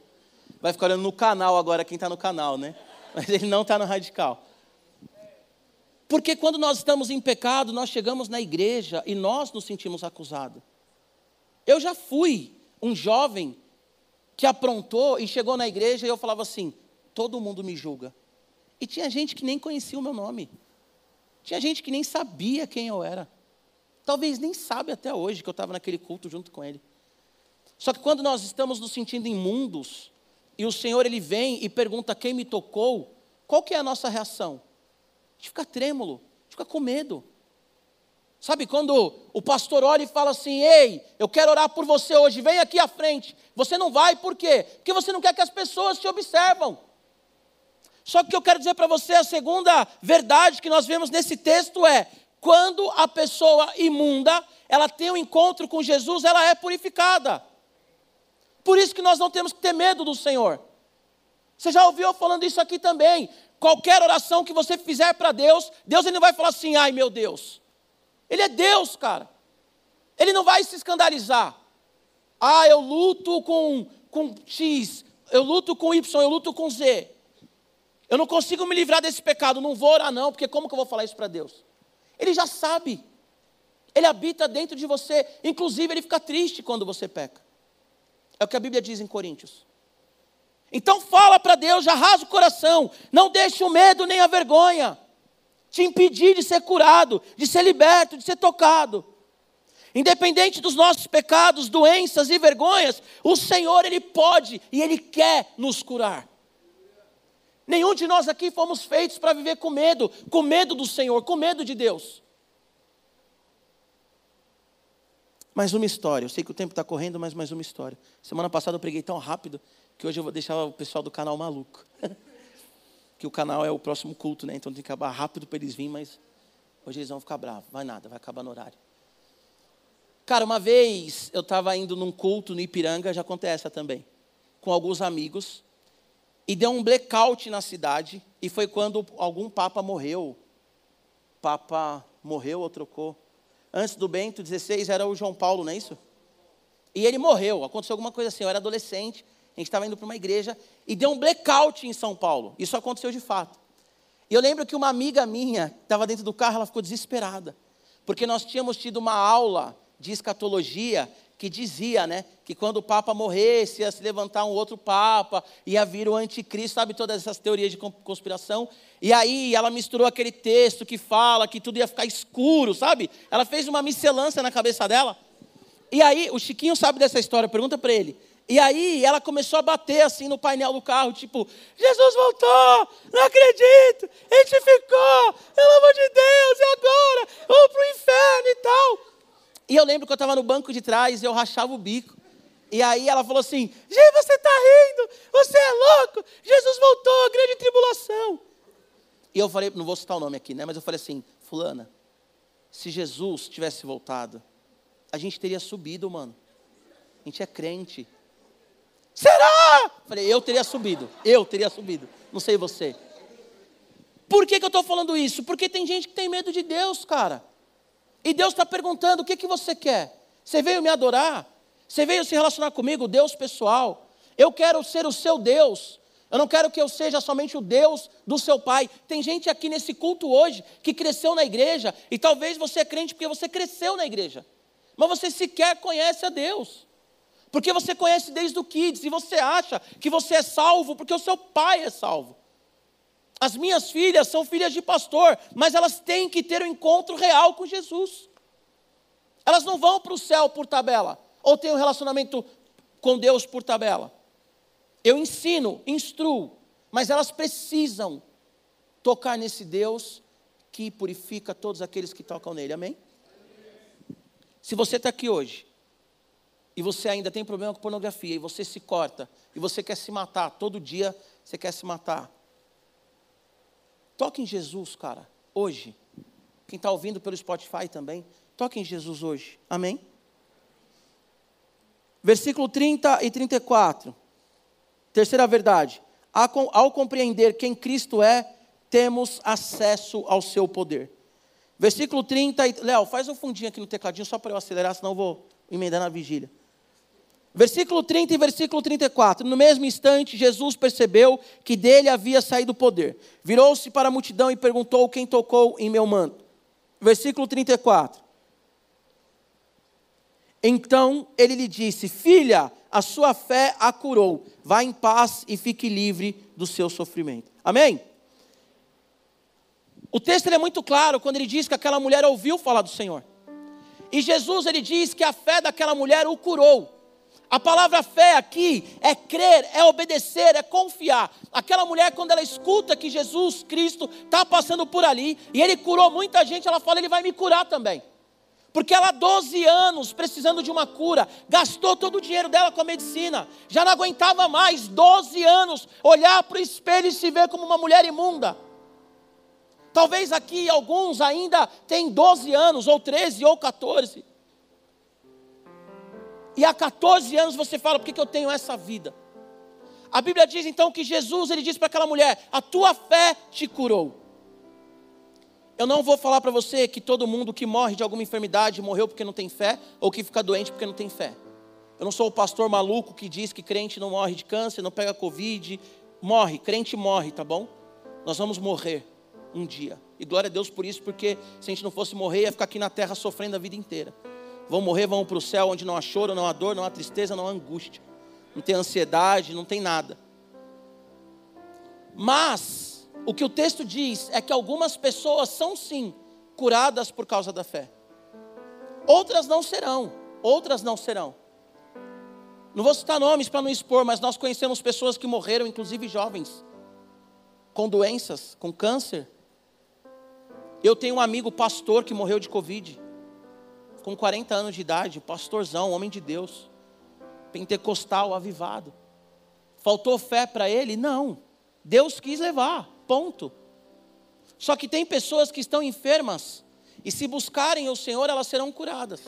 Vai ficar olhando no canal agora, quem está no canal, né? Mas ele não está no Radical. Porque quando nós estamos em pecado, nós chegamos na igreja e nós nos sentimos acusados. Eu já fui um jovem que aprontou e chegou na igreja e eu falava assim: todo mundo me julga. E tinha gente que nem conhecia o meu nome. Tinha gente que nem sabia quem eu era. Talvez nem sabe até hoje que eu estava naquele culto junto com ele. Só que quando nós estamos nos sentindo imundos, e o Senhor ele vem e pergunta quem me tocou, qual que é a nossa reação? A gente fica trêmulo, a gente fica com medo. Sabe quando o pastor olha e fala assim: Ei, eu quero orar por você hoje, vem aqui à frente. Você não vai, por quê? Porque você não quer que as pessoas te observam. Só que eu quero dizer para você, a segunda verdade que nós vemos nesse texto é: quando a pessoa imunda, ela tem um encontro com Jesus, ela é purificada. Por isso que nós não temos que ter medo do Senhor. Você já ouviu eu falando isso aqui também? Qualquer oração que você fizer para Deus, Deus ele não vai falar assim, ai meu Deus. Ele é Deus, cara. Ele não vai se escandalizar. Ah, eu luto com, com X, eu luto com Y, eu luto com Z. Eu não consigo me livrar desse pecado, não vou orar não, porque como que eu vou falar isso para Deus? Ele já sabe. Ele habita dentro de você. Inclusive, ele fica triste quando você peca. É o que a Bíblia diz em Coríntios. Então fala para Deus, já rasga o coração. Não deixe o medo nem a vergonha te impedir de ser curado, de ser liberto, de ser tocado. Independente dos nossos pecados, doenças e vergonhas, o Senhor, Ele pode e Ele quer nos curar. Nenhum de nós aqui fomos feitos para viver com medo, com medo do Senhor, com medo de Deus. Mais uma história. Eu sei que o tempo está correndo, mas mais uma história. Semana passada eu preguei tão rápido que hoje eu vou deixar o pessoal do canal maluco. que o canal é o próximo culto, né? Então tem que acabar rápido para eles virem, mas hoje eles vão ficar bravos. Vai nada, vai acabar no horário. Cara, uma vez eu estava indo num culto no Ipiranga, já acontece também, com alguns amigos, e deu um blackout na cidade, e foi quando algum papa morreu. Papa morreu ou trocou. Antes do Bento XVI era o João Paulo, não é isso? E ele morreu, aconteceu alguma coisa assim, eu era adolescente, a gente estava indo para uma igreja e deu um blackout em São Paulo. Isso aconteceu de fato. E eu lembro que uma amiga minha estava dentro do carro, ela ficou desesperada, porque nós tínhamos tido uma aula de escatologia que dizia, né, que quando o Papa morresse, ia se levantar um outro Papa, ia vir o anticristo, sabe todas essas teorias de conspiração. E aí ela misturou aquele texto que fala que tudo ia ficar escuro, sabe? Ela fez uma miscelância na cabeça dela. E aí, o Chiquinho sabe dessa história, pergunta para ele. E aí ela começou a bater assim no painel do carro, tipo, Jesus voltou, não acredito, ele ficou, pelo amor de Deus, e agora? Vamos para o inferno e tal. E eu lembro que eu estava no banco de trás e eu rachava o bico. E aí ela falou assim: Gente, você está rindo, você é louco, Jesus voltou, grande tribulação. E eu falei, não vou citar o nome aqui, né? Mas eu falei assim, fulana, se Jesus tivesse voltado, a gente teria subido, mano. A gente é crente. Será? Falei, eu teria subido. Eu teria subido. Não sei você. Por que, que eu estou falando isso? Porque tem gente que tem medo de Deus, cara. E Deus está perguntando: o que, que você quer? Você veio me adorar? Você veio se relacionar comigo, Deus pessoal? Eu quero ser o seu Deus. Eu não quero que eu seja somente o Deus do seu pai. Tem gente aqui nesse culto hoje que cresceu na igreja, e talvez você é crente porque você cresceu na igreja, mas você sequer conhece a Deus. Porque você conhece desde o kids e você acha que você é salvo porque o seu pai é salvo. As minhas filhas são filhas de pastor, mas elas têm que ter um encontro real com Jesus. Elas não vão para o céu por tabela, ou têm um relacionamento com Deus por tabela. Eu ensino, instruo, mas elas precisam tocar nesse Deus que purifica todos aqueles que tocam nele. Amém? Se você está aqui hoje e você ainda tem problema com pornografia, e você se corta, e você quer se matar, todo dia você quer se matar. Toque em Jesus, cara, hoje. Quem está ouvindo pelo Spotify também, toque em Jesus hoje. Amém? Versículo 30 e 34. Terceira verdade. Ao compreender quem Cristo é, temos acesso ao seu poder. Versículo 30. Léo, faz um fundinho aqui no tecladinho só para eu acelerar, senão eu vou emendar na vigília. Versículo 30 e versículo 34. No mesmo instante, Jesus percebeu que dele havia saído o poder. Virou-se para a multidão e perguntou: Quem tocou em meu manto? Versículo 34. Então ele lhe disse: Filha, a sua fé a curou. Vá em paz e fique livre do seu sofrimento. Amém? O texto é muito claro quando ele diz que aquela mulher ouviu falar do Senhor. E Jesus ele diz que a fé daquela mulher o curou. A palavra fé aqui é crer, é obedecer, é confiar. Aquela mulher, quando ela escuta que Jesus Cristo está passando por ali, e ele curou muita gente, ela fala: Ele vai me curar também. Porque ela, 12 anos, precisando de uma cura, gastou todo o dinheiro dela com a medicina, já não aguentava mais, 12 anos, olhar para o espelho e se ver como uma mulher imunda. Talvez aqui alguns ainda têm 12 anos, ou 13, ou 14. E há 14 anos você fala, por que, que eu tenho essa vida? A Bíblia diz então que Jesus, ele disse para aquela mulher: a tua fé te curou. Eu não vou falar para você que todo mundo que morre de alguma enfermidade morreu porque não tem fé, ou que fica doente porque não tem fé. Eu não sou o pastor maluco que diz que crente não morre de câncer, não pega Covid. Morre, crente morre, tá bom? Nós vamos morrer um dia. E glória a Deus por isso, porque se a gente não fosse morrer, ia ficar aqui na terra sofrendo a vida inteira. Vão morrer, vão para o céu onde não há choro, não há dor, não há tristeza, não há angústia. Não tem ansiedade, não tem nada. Mas, o que o texto diz é que algumas pessoas são sim curadas por causa da fé. Outras não serão, outras não serão. Não vou citar nomes para não expor, mas nós conhecemos pessoas que morreram, inclusive jovens, com doenças, com câncer. Eu tenho um amigo pastor que morreu de Covid com 40 anos de idade, pastorzão, homem de Deus, pentecostal, avivado. Faltou fé para ele? Não. Deus quis levar, ponto. Só que tem pessoas que estão enfermas e se buscarem o Senhor, elas serão curadas.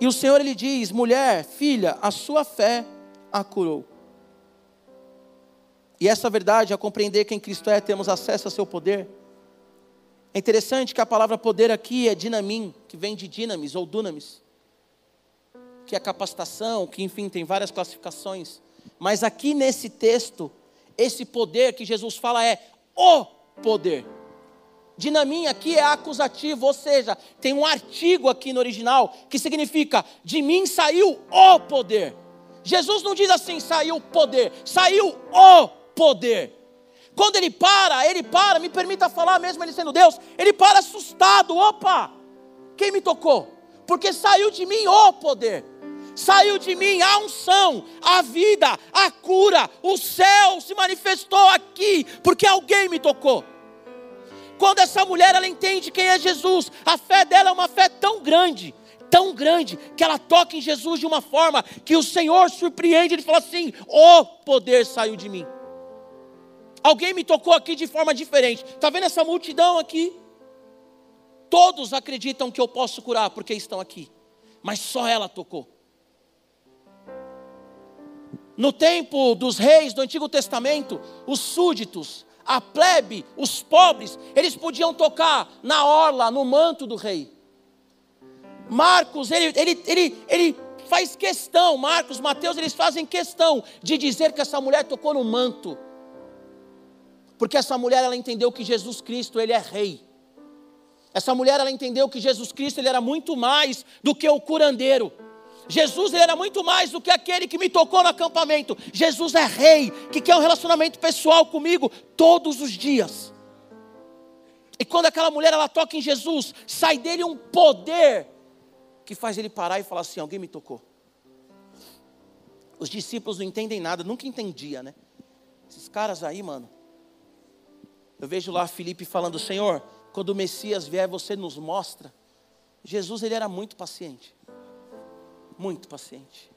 E o Senhor ele diz: mulher, filha, a sua fé a curou. E essa verdade, a compreender que em Cristo é, temos acesso ao seu poder, é interessante que a palavra poder aqui é dinamim, que vem de dinamis ou dunamis, que é capacitação, que enfim tem várias classificações. Mas aqui nesse texto, esse poder que Jesus fala é o poder. Dinamim aqui é acusativo, ou seja, tem um artigo aqui no original que significa: de mim saiu o poder. Jesus não diz assim, saiu poder, saiu o poder. Quando ele para, ele para, me permita falar, mesmo ele sendo Deus, ele para assustado. Opa! Quem me tocou? Porque saiu de mim o poder, saiu de mim a unção, a vida, a cura, o céu se manifestou aqui, porque alguém me tocou. Quando essa mulher ela entende quem é Jesus, a fé dela é uma fé tão grande, tão grande, que ela toca em Jesus de uma forma que o Senhor surpreende, ele fala assim: o poder saiu de mim. Alguém me tocou aqui de forma diferente. Está vendo essa multidão aqui? Todos acreditam que eu posso curar porque estão aqui, mas só ela tocou. No tempo dos reis do Antigo Testamento, os súditos, a plebe, os pobres, eles podiam tocar na orla, no manto do rei. Marcos, ele, ele, ele, ele faz questão, Marcos, Mateus, eles fazem questão de dizer que essa mulher tocou no manto. Porque essa mulher ela entendeu que Jesus Cristo ele é rei. Essa mulher ela entendeu que Jesus Cristo ele era muito mais do que o curandeiro. Jesus ele era muito mais do que aquele que me tocou no acampamento. Jesus é rei, que quer um relacionamento pessoal comigo todos os dias. E quando aquela mulher ela toca em Jesus, sai dele um poder que faz ele parar e falar assim: alguém me tocou. Os discípulos não entendem nada, nunca entendia, né? Esses caras aí, mano, eu vejo lá Felipe falando: Senhor, quando o Messias vier, você nos mostra. Jesus, ele era muito paciente. Muito paciente.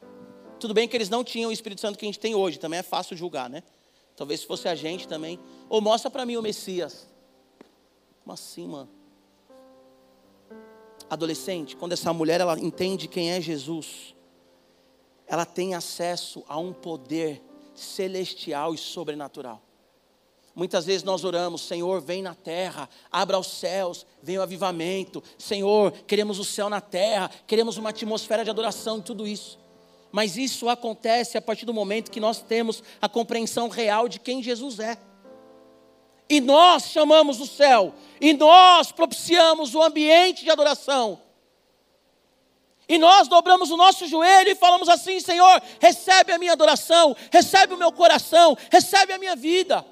Tudo bem que eles não tinham o Espírito Santo que a gente tem hoje, também é fácil julgar, né? Talvez se fosse a gente também. Ou mostra para mim o Messias. Como assim, mano? Adolescente, quando essa mulher ela entende quem é Jesus, ela tem acesso a um poder celestial e sobrenatural. Muitas vezes nós oramos, Senhor, vem na terra, abra os céus, vem o avivamento. Senhor, queremos o céu na terra, queremos uma atmosfera de adoração e tudo isso. Mas isso acontece a partir do momento que nós temos a compreensão real de quem Jesus é. E nós chamamos o céu, e nós propiciamos o ambiente de adoração. E nós dobramos o nosso joelho e falamos assim: Senhor, recebe a minha adoração, recebe o meu coração, recebe a minha vida.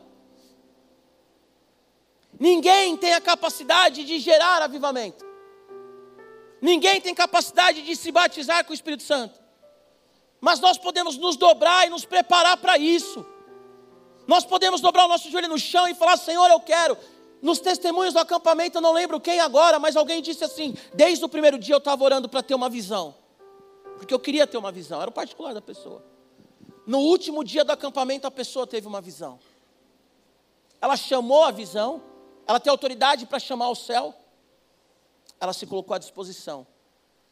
Ninguém tem a capacidade de gerar avivamento. Ninguém tem capacidade de se batizar com o Espírito Santo. Mas nós podemos nos dobrar e nos preparar para isso. Nós podemos dobrar o nosso joelho no chão e falar: Senhor, eu quero. Nos testemunhos do acampamento, eu não lembro quem agora, mas alguém disse assim: desde o primeiro dia eu estava orando para ter uma visão. Porque eu queria ter uma visão, era o particular da pessoa. No último dia do acampamento, a pessoa teve uma visão. Ela chamou a visão, ela tem autoridade para chamar o céu, ela se colocou à disposição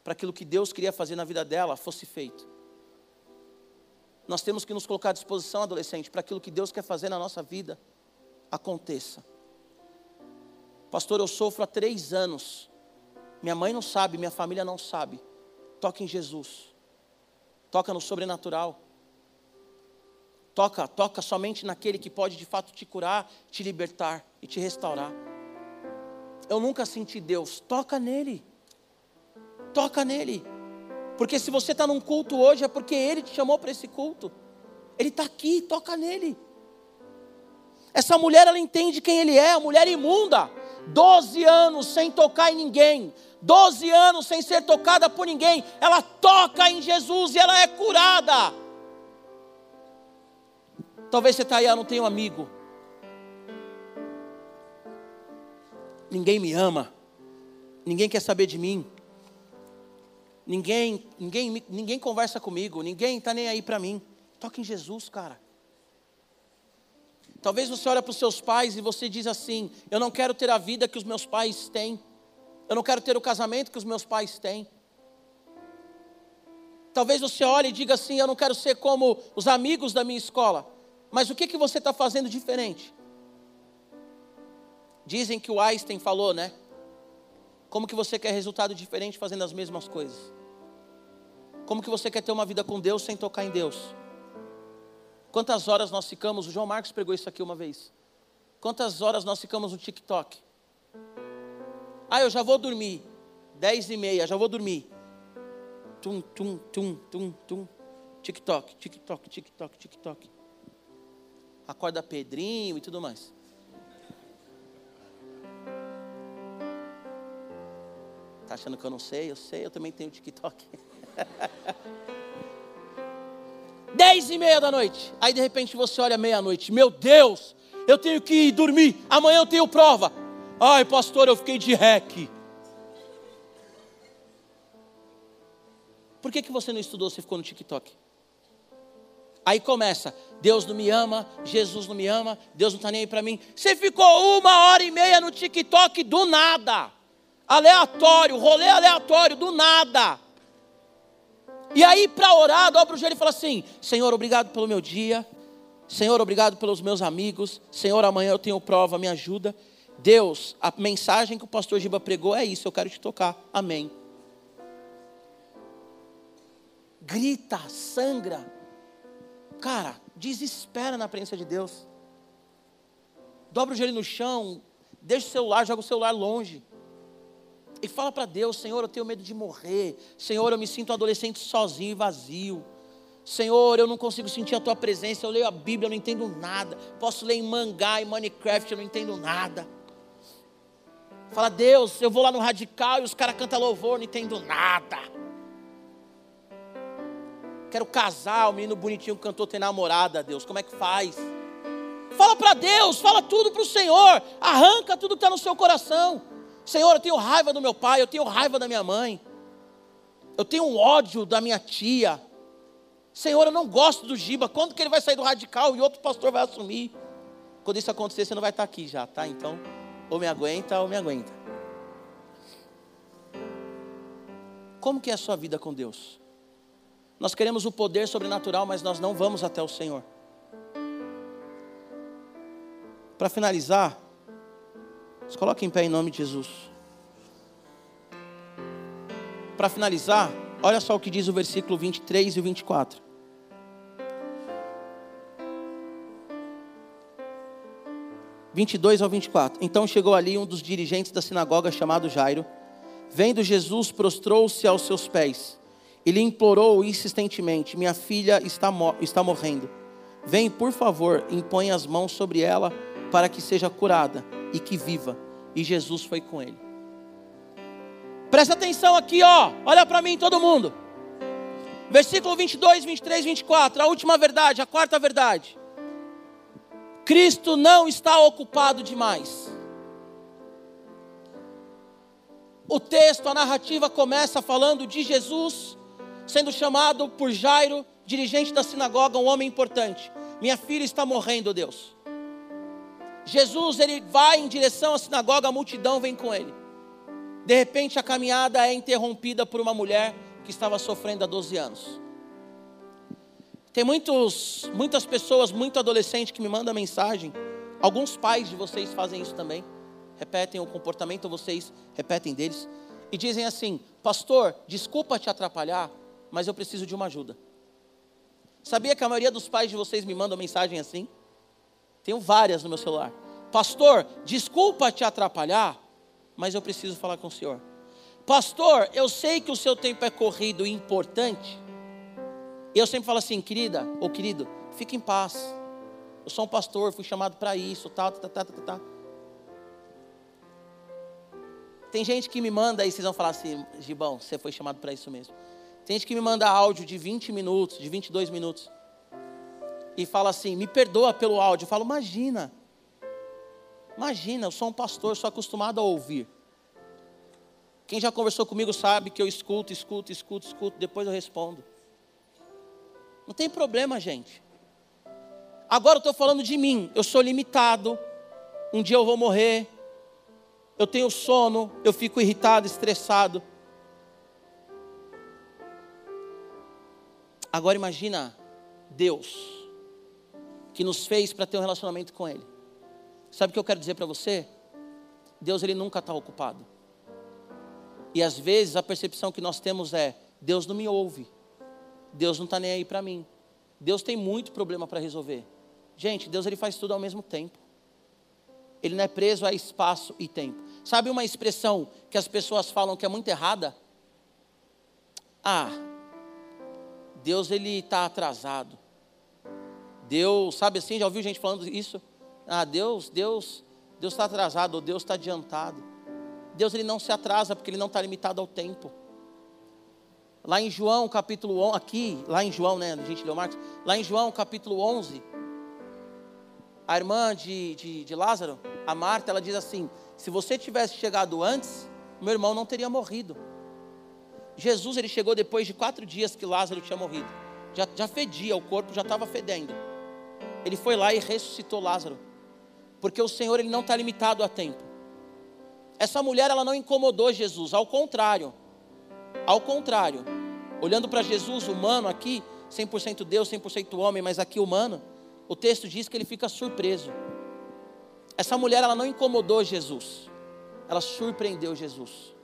para aquilo que Deus queria fazer na vida dela fosse feito. Nós temos que nos colocar à disposição, adolescente, para aquilo que Deus quer fazer na nossa vida aconteça. Pastor, eu sofro há três anos. Minha mãe não sabe, minha família não sabe. Toca em Jesus. Toca no sobrenatural. Toca, toca somente naquele que pode de fato te curar, te libertar e te restaurar. Eu nunca senti Deus. Toca nele. Toca nele. Porque se você está num culto hoje, é porque Ele te chamou para esse culto. Ele está aqui, toca nele. Essa mulher, ela entende quem Ele é, a mulher imunda. Doze anos sem tocar em ninguém. Doze anos sem ser tocada por ninguém. Ela toca em Jesus e ela é curada. Talvez você está aí, eu não tenho um amigo. Ninguém me ama. Ninguém quer saber de mim ninguém, ninguém, ninguém conversa comigo, ninguém está nem aí para mim. Toque em Jesus, cara. Talvez você olhe para os seus pais e você diz assim: Eu não quero ter a vida que os meus pais têm. Eu não quero ter o casamento que os meus pais têm. Talvez você olhe e diga assim: Eu não quero ser como os amigos da minha escola. Mas o que, que você está fazendo diferente? Dizem que o Einstein falou, né? Como que você quer resultado diferente fazendo as mesmas coisas? Como que você quer ter uma vida com Deus sem tocar em Deus? Quantas horas nós ficamos, o João Marcos pregou isso aqui uma vez. Quantas horas nós ficamos no TikTok? Ah, eu já vou dormir. Dez e meia, já vou dormir. Tum, tum, tum, tum, tum. TikTok, TikTok, TikTok, TikTok. Acorda Pedrinho e tudo mais. Tá achando que eu não sei? Eu sei, eu também tenho TikTok. Dez e meia da noite. Aí de repente você olha meia-noite. Meu Deus, eu tenho que ir dormir. Amanhã eu tenho prova. Ai, pastor, eu fiquei de rec. Por que, que você não estudou, você ficou no TikTok? Aí começa, Deus não me ama, Jesus não me ama, Deus não está nem aí para mim. Você ficou uma hora e meia no TikTok do nada. Aleatório, rolê aleatório, do nada. E aí, para orar, dobra o joelho e fala assim: Senhor, obrigado pelo meu dia. Senhor, obrigado pelos meus amigos. Senhor, amanhã eu tenho prova, me ajuda. Deus, a mensagem que o pastor Giba pregou é isso, eu quero te tocar. Amém. Grita, sangra. Cara, desespera na presença de Deus. Dobra o joelho no chão, deixa o celular, joga o celular longe. E fala para Deus: Senhor, eu tenho medo de morrer. Senhor, eu me sinto um adolescente sozinho e vazio. Senhor, eu não consigo sentir a tua presença. Eu leio a Bíblia, eu não entendo nada. Posso ler em mangá, em Minecraft, eu não entendo nada. Fala, Deus, eu vou lá no radical e os caras cantam louvor, não entendo nada. Quero casar, o menino bonitinho cantou ter namorada, Deus, como é que faz? Fala para Deus, fala tudo para o Senhor, arranca tudo que está no seu coração. Senhor, eu tenho raiva do meu pai, eu tenho raiva da minha mãe, eu tenho ódio da minha tia. Senhor, eu não gosto do Giba. Quando que ele vai sair do radical e outro pastor vai assumir? Quando isso acontecer, você não vai estar aqui já, tá? Então, ou me aguenta ou me aguenta. Como que é a sua vida com Deus? Nós queremos o poder sobrenatural, mas nós não vamos até o Senhor. Para finalizar, se coloque em pé em nome de Jesus. Para finalizar, Olha só o que diz o versículo 23 e 24. Vinte e dois ao 24. Então chegou ali um dos dirigentes da sinagoga chamado Jairo. Vendo Jesus, prostrou-se aos seus pés e lhe implorou insistentemente: Minha filha está, está morrendo. Vem, por favor, impõe as mãos sobre ela para que seja curada e que viva. E Jesus foi com ele. Presta atenção aqui, ó. Olha para mim, todo mundo. Versículo 22, 23, 24. A última verdade, a quarta verdade. Cristo não está ocupado demais. O texto, a narrativa começa falando de Jesus sendo chamado por Jairo, dirigente da sinagoga, um homem importante. Minha filha está morrendo, Deus. Jesus, ele vai em direção à sinagoga, a multidão vem com ele. De repente a caminhada é interrompida por uma mulher que estava sofrendo há 12 anos. Tem muitos, muitas pessoas, muito adolescente que me mandam mensagem. Alguns pais de vocês fazem isso também. Repetem o comportamento, vocês repetem deles. E dizem assim: Pastor, desculpa te atrapalhar, mas eu preciso de uma ajuda. Sabia que a maioria dos pais de vocês me mandam mensagem assim? Tenho várias no meu celular. Pastor, desculpa te atrapalhar, mas eu preciso falar com o senhor. Pastor, eu sei que o seu tempo é corrido e importante. E eu sempre falo assim, querida ou querido, fique em paz. Eu sou um pastor, fui chamado para isso, tal, tal, tal, tal, tal. Tem gente que me manda e vocês vão falar assim, Gibão, você foi chamado para isso mesmo. Tem gente que me manda áudio de 20 minutos, de 22 minutos. E fala assim, me perdoa pelo áudio. Eu falo, imagina. Imagina, eu sou um pastor, sou acostumado a ouvir. Quem já conversou comigo sabe que eu escuto, escuto, escuto, escuto, depois eu respondo. Não tem problema, gente. Agora eu estou falando de mim. Eu sou limitado. Um dia eu vou morrer. Eu tenho sono. Eu fico irritado, estressado. Agora imagina Deus, que nos fez para ter um relacionamento com Ele. Sabe o que eu quero dizer para você? Deus ele nunca está ocupado. E às vezes a percepção que nós temos é: Deus não me ouve, Deus não está nem aí para mim. Deus tem muito problema para resolver. Gente, Deus ele faz tudo ao mesmo tempo. Ele não é preso a espaço e tempo. Sabe uma expressão que as pessoas falam que é muito errada? Ah, Deus ele está atrasado. Deus, sabe assim, já ouviu gente falando isso? ah, Deus, Deus, Deus está atrasado, ou Deus está adiantado. Deus ele não se atrasa porque ele não está limitado ao tempo. Lá em João capítulo 11, aqui, lá em João, né, a gente leu Marcos, lá em João capítulo 11, a irmã de, de, de Lázaro, a Marta, ela diz assim: se você tivesse chegado antes, meu irmão não teria morrido. Jesus ele chegou depois de quatro dias que Lázaro tinha morrido. Já, já fedia, o corpo já estava fedendo. Ele foi lá e ressuscitou Lázaro porque o Senhor ele não está limitado a tempo. Essa mulher ela não incomodou Jesus, ao contrário, ao contrário, olhando para Jesus humano aqui, 100% Deus, 100% homem, mas aqui humano, o texto diz que ele fica surpreso. Essa mulher ela não incomodou Jesus, ela surpreendeu Jesus,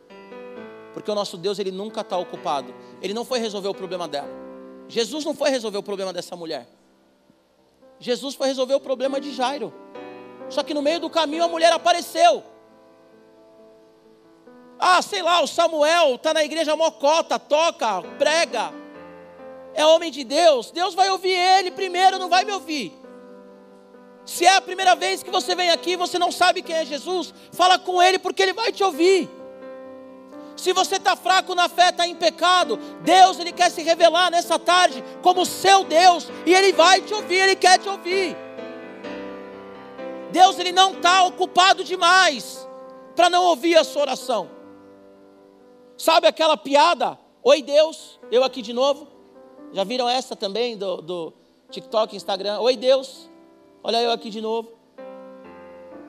porque o nosso Deus ele nunca está ocupado, ele não foi resolver o problema dela. Jesus não foi resolver o problema dessa mulher. Jesus foi resolver o problema de Jairo. Só que no meio do caminho a mulher apareceu. Ah, sei lá, o Samuel está na igreja mocota, toca, prega. É homem de Deus. Deus vai ouvir ele primeiro, não vai me ouvir. Se é a primeira vez que você vem aqui você não sabe quem é Jesus, fala com ele porque ele vai te ouvir. Se você está fraco na fé, está em pecado, Deus ele quer se revelar nessa tarde como seu Deus e ele vai te ouvir, ele quer te ouvir. Deus ele não está ocupado demais para não ouvir a sua oração. Sabe aquela piada? Oi Deus, eu aqui de novo. Já viram essa também do, do TikTok, Instagram? Oi Deus, olha eu aqui de novo.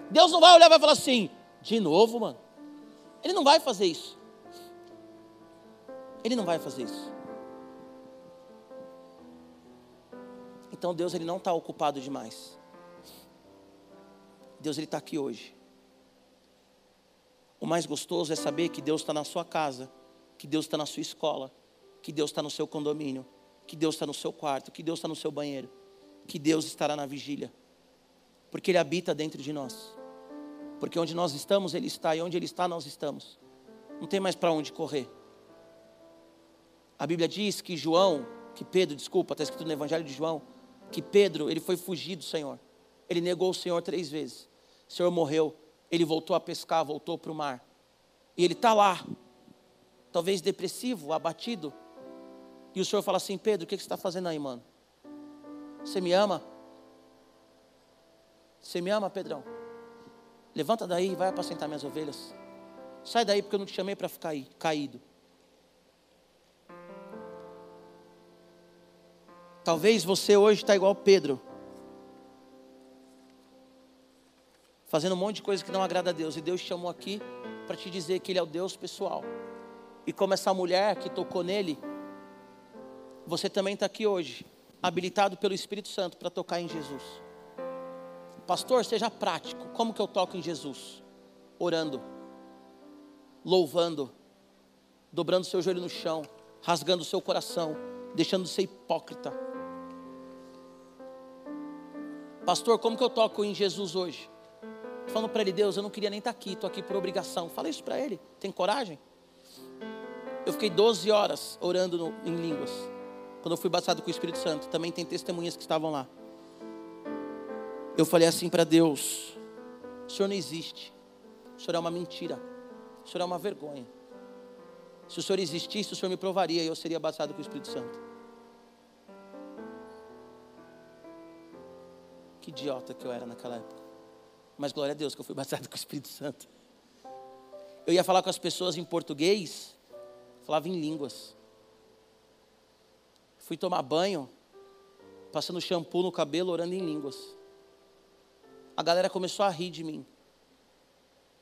Deus não vai olhar e vai falar assim, de novo, mano. Ele não vai fazer isso. Ele não vai fazer isso. Então Deus ele não está ocupado demais. Deus ele está aqui hoje. O mais gostoso é saber que Deus está na sua casa, que Deus está na sua escola, que Deus está no seu condomínio, que Deus está no seu quarto, que Deus está no seu banheiro, que Deus estará na vigília, porque Ele habita dentro de nós. Porque onde nós estamos, Ele está, e onde Ele está, nós estamos. Não tem mais para onde correr. A Bíblia diz que João, que Pedro, desculpa, está escrito no Evangelho de João, que Pedro, ele foi fugir do Senhor. Ele negou o Senhor três vezes. O Senhor morreu. Ele voltou a pescar, voltou para o mar. E ele está lá, talvez depressivo, abatido. E o Senhor fala assim: Pedro, o que você está fazendo aí, mano? Você me ama? Você me ama, Pedrão? Levanta daí e vai apacentar minhas ovelhas. Sai daí porque eu não te chamei para ficar aí, caído. Talvez você hoje está igual Pedro. Fazendo um monte de coisa que não agrada a Deus. E Deus te chamou aqui para te dizer que Ele é o Deus pessoal. E como essa mulher que tocou nele, você também está aqui hoje, habilitado pelo Espírito Santo para tocar em Jesus. Pastor, seja prático. Como que eu toco em Jesus? Orando, louvando, dobrando seu joelho no chão, rasgando seu coração, deixando de ser hipócrita. Pastor, como que eu toco em Jesus hoje? Falando para ele, Deus, eu não queria nem estar tá aqui, estou aqui por obrigação. Fala isso para ele. Tem coragem? Eu fiquei 12 horas orando no, em línguas. Quando eu fui batizado com o Espírito Santo. Também tem testemunhas que estavam lá. Eu falei assim para Deus: O Senhor não existe. O Senhor é uma mentira. O Senhor é uma vergonha. Se o Senhor existisse, o Senhor me provaria e eu seria batizado com o Espírito Santo. Que idiota que eu era naquela época. Mas glória a Deus que eu fui batizado com o Espírito Santo. Eu ia falar com as pessoas em português, falava em línguas. Fui tomar banho, passando shampoo no cabelo, orando em línguas. A galera começou a rir de mim.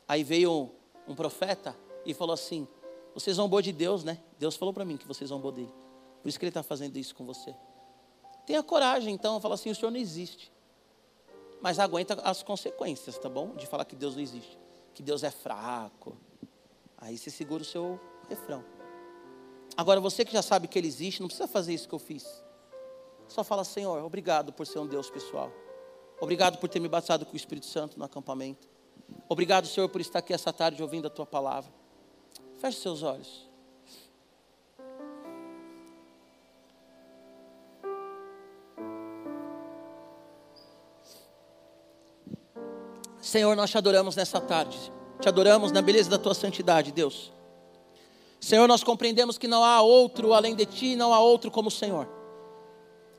Aí veio um, profeta e falou assim: Você zombou de Deus, né? Deus falou para mim que você zombou dele. Por isso que ele está fazendo isso com você. Tenha coragem, então, fala assim: O Senhor não existe mas aguenta as consequências, tá bom? De falar que Deus não existe, que Deus é fraco. Aí você segura o seu refrão. Agora você que já sabe que Ele existe, não precisa fazer isso que eu fiz. Só fala, Senhor, obrigado por ser um Deus pessoal. Obrigado por ter me batizado com o Espírito Santo no acampamento. Obrigado, Senhor, por estar aqui essa tarde ouvindo a Tua palavra. Feche seus olhos. Senhor, nós te adoramos nessa tarde. Te adoramos na beleza da tua santidade, Deus. Senhor, nós compreendemos que não há outro além de ti, não há outro como o Senhor.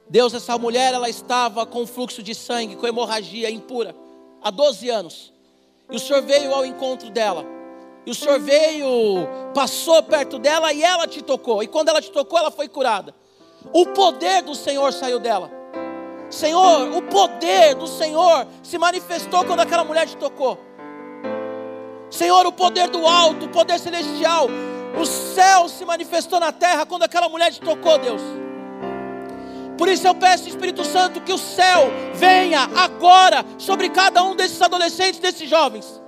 Deus, essa mulher, ela estava com fluxo de sangue, com hemorragia impura, há 12 anos. E o Senhor veio ao encontro dela. E o Senhor veio, passou perto dela e ela te tocou. E quando ela te tocou, ela foi curada. O poder do Senhor saiu dela. Senhor, o poder do Senhor se manifestou quando aquela mulher te tocou. Senhor, o poder do alto, o poder celestial, o céu se manifestou na terra quando aquela mulher te tocou, Deus. Por isso eu peço, Espírito Santo, que o céu venha agora sobre cada um desses adolescentes, desses jovens.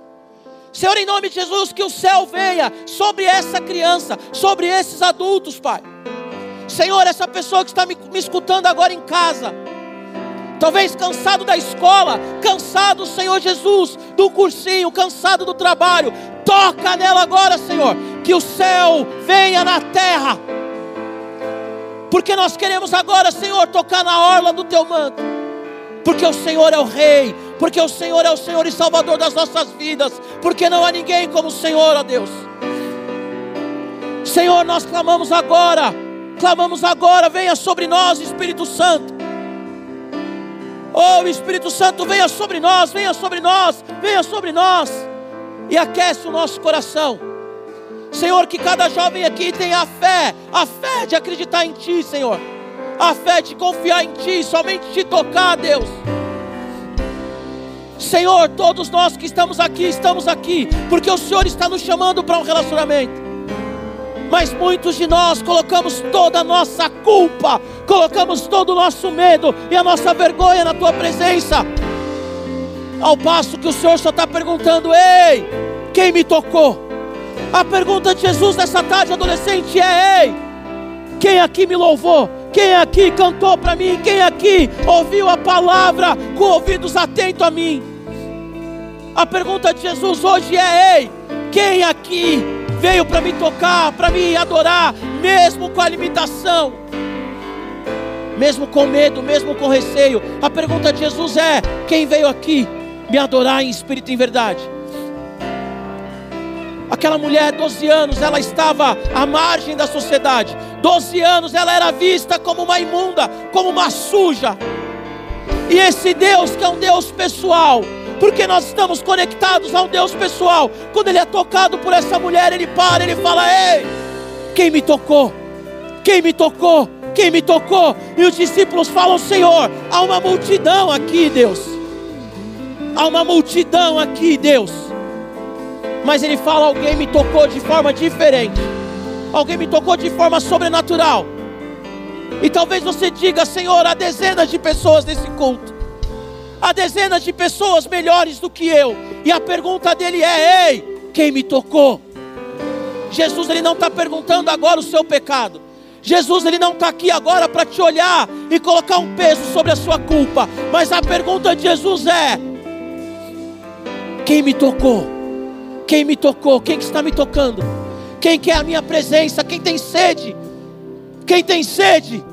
Senhor, em nome de Jesus, que o céu venha sobre essa criança, sobre esses adultos, Pai. Senhor, essa pessoa que está me, me escutando agora em casa, Talvez cansado da escola, cansado, Senhor Jesus, do cursinho, cansado do trabalho. Toca nela agora, Senhor, que o céu venha na terra. Porque nós queremos agora, Senhor, tocar na orla do teu manto. Porque o Senhor é o Rei, porque o Senhor é o Senhor e Salvador das nossas vidas, porque não há ninguém como o Senhor, ó Deus. Senhor, nós clamamos agora, clamamos agora, venha sobre nós, Espírito Santo. Oh, Espírito Santo, venha sobre nós, venha sobre nós, venha sobre nós e aquece o nosso coração. Senhor, que cada jovem aqui tenha a fé, a fé de acreditar em Ti, Senhor, a fé de confiar em Ti, somente te tocar, Deus. Senhor, todos nós que estamos aqui, estamos aqui, porque o Senhor está nos chamando para um relacionamento mas muitos de nós colocamos toda a nossa culpa, colocamos todo o nosso medo e a nossa vergonha na tua presença. Ao passo que o Senhor só está perguntando: Ei, quem me tocou? A pergunta de Jesus nessa tarde, adolescente, é: Ei, Quem aqui me louvou? Quem aqui cantou para mim? Quem aqui ouviu a palavra com ouvidos atentos a mim? A pergunta de Jesus hoje é: Ei, quem aqui veio para me tocar, para me adorar, mesmo com a limitação? Mesmo com medo, mesmo com receio. A pergunta de Jesus é: quem veio aqui me adorar em espírito e em verdade? Aquela mulher, 12 anos, ela estava à margem da sociedade. 12 anos ela era vista como uma imunda, como uma suja. E esse Deus, que é um Deus pessoal, porque nós estamos conectados a um Deus pessoal. Quando ele é tocado por essa mulher, ele para, ele fala: Ei, quem me tocou? Quem me tocou? Quem me tocou? E os discípulos falam: Senhor, há uma multidão aqui, Deus. Há uma multidão aqui, Deus. Mas ele fala: Alguém me tocou de forma diferente. Alguém me tocou de forma sobrenatural. E talvez você diga, Senhor, há dezenas de pessoas nesse culto. Há dezenas de pessoas melhores do que eu. E a pergunta dele é: Ei, quem me tocou? Jesus ele não está perguntando agora o seu pecado. Jesus ele não está aqui agora para te olhar e colocar um peso sobre a sua culpa. Mas a pergunta de Jesus é: Quem me tocou? Quem me tocou? Quem que está me tocando? Quem quer a minha presença? Quem tem sede? Quem tem sede?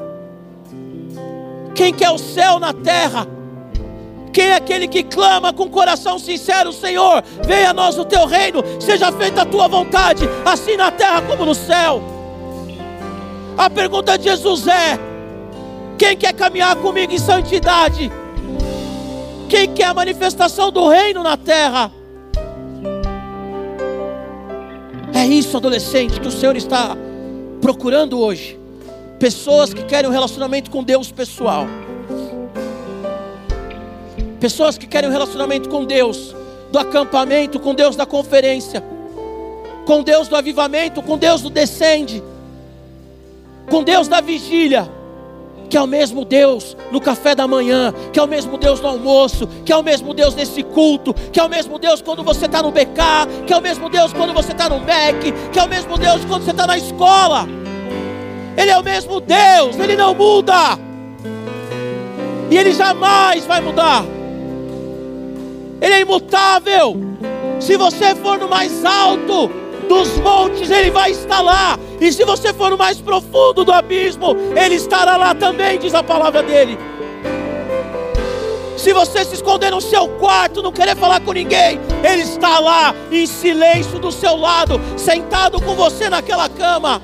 Quem quer o céu na terra? Quem é aquele que clama com coração sincero, Senhor, venha a nós o teu reino, seja feita a tua vontade, assim na terra como no céu. A pergunta de Jesus é: quem quer caminhar comigo em santidade? Quem quer a manifestação do reino na terra? É isso, adolescente, que o Senhor está procurando hoje. Pessoas que querem um relacionamento com Deus pessoal. Pessoas que querem um relacionamento com Deus do acampamento, com Deus da conferência, com Deus do avivamento, com Deus do descende, com Deus da vigília que é o mesmo Deus no café da manhã, que é o mesmo Deus no almoço, que é o mesmo Deus nesse culto, que é o mesmo Deus quando você está no BK, que é o mesmo Deus quando você está no MEC, que é o mesmo Deus quando você está na escola. Ele é o mesmo Deus, ele não muda, e ele jamais vai mudar, ele é imutável. Se você for no mais alto, dos montes, Ele vai estar lá. E se você for no mais profundo do abismo, Ele estará lá também, diz a palavra dele. Se você se esconder no seu quarto, não querer falar com ninguém, Ele está lá em silêncio do seu lado, sentado com você naquela cama.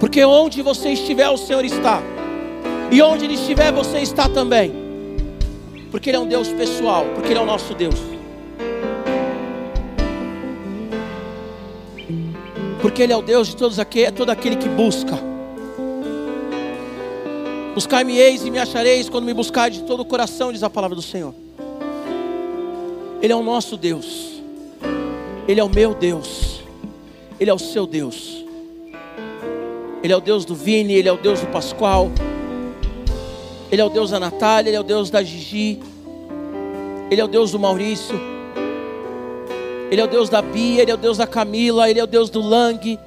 Porque onde você estiver, o Senhor está. E onde Ele estiver, você está também. Porque Ele é um Deus pessoal, porque Ele é o nosso Deus. Porque Ele é o Deus de todos aquele, todo aquele que busca. Buscar-me-eis e me achareis quando me buscar de todo o coração, diz a palavra do Senhor. Ele é o nosso Deus, Ele é o meu Deus, Ele é o seu Deus. Ele é o Deus do Vini, Ele é o Deus do Pascoal, Ele é o Deus da Natália, Ele é o Deus da Gigi, Ele é o Deus do Maurício. Ele é o Deus da Bia, Ele é o Deus da Camila, Ele é o Deus do Lang,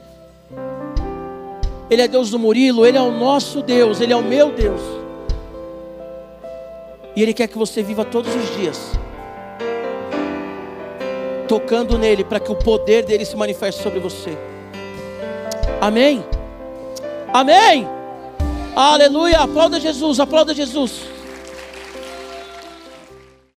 Ele é Deus do Murilo, Ele é o nosso Deus, Ele é o meu Deus. E Ele quer que você viva todos os dias, tocando nele, para que o poder dele se manifeste sobre você. Amém? Amém? Aleluia! Aplauda Jesus, aplauda Jesus.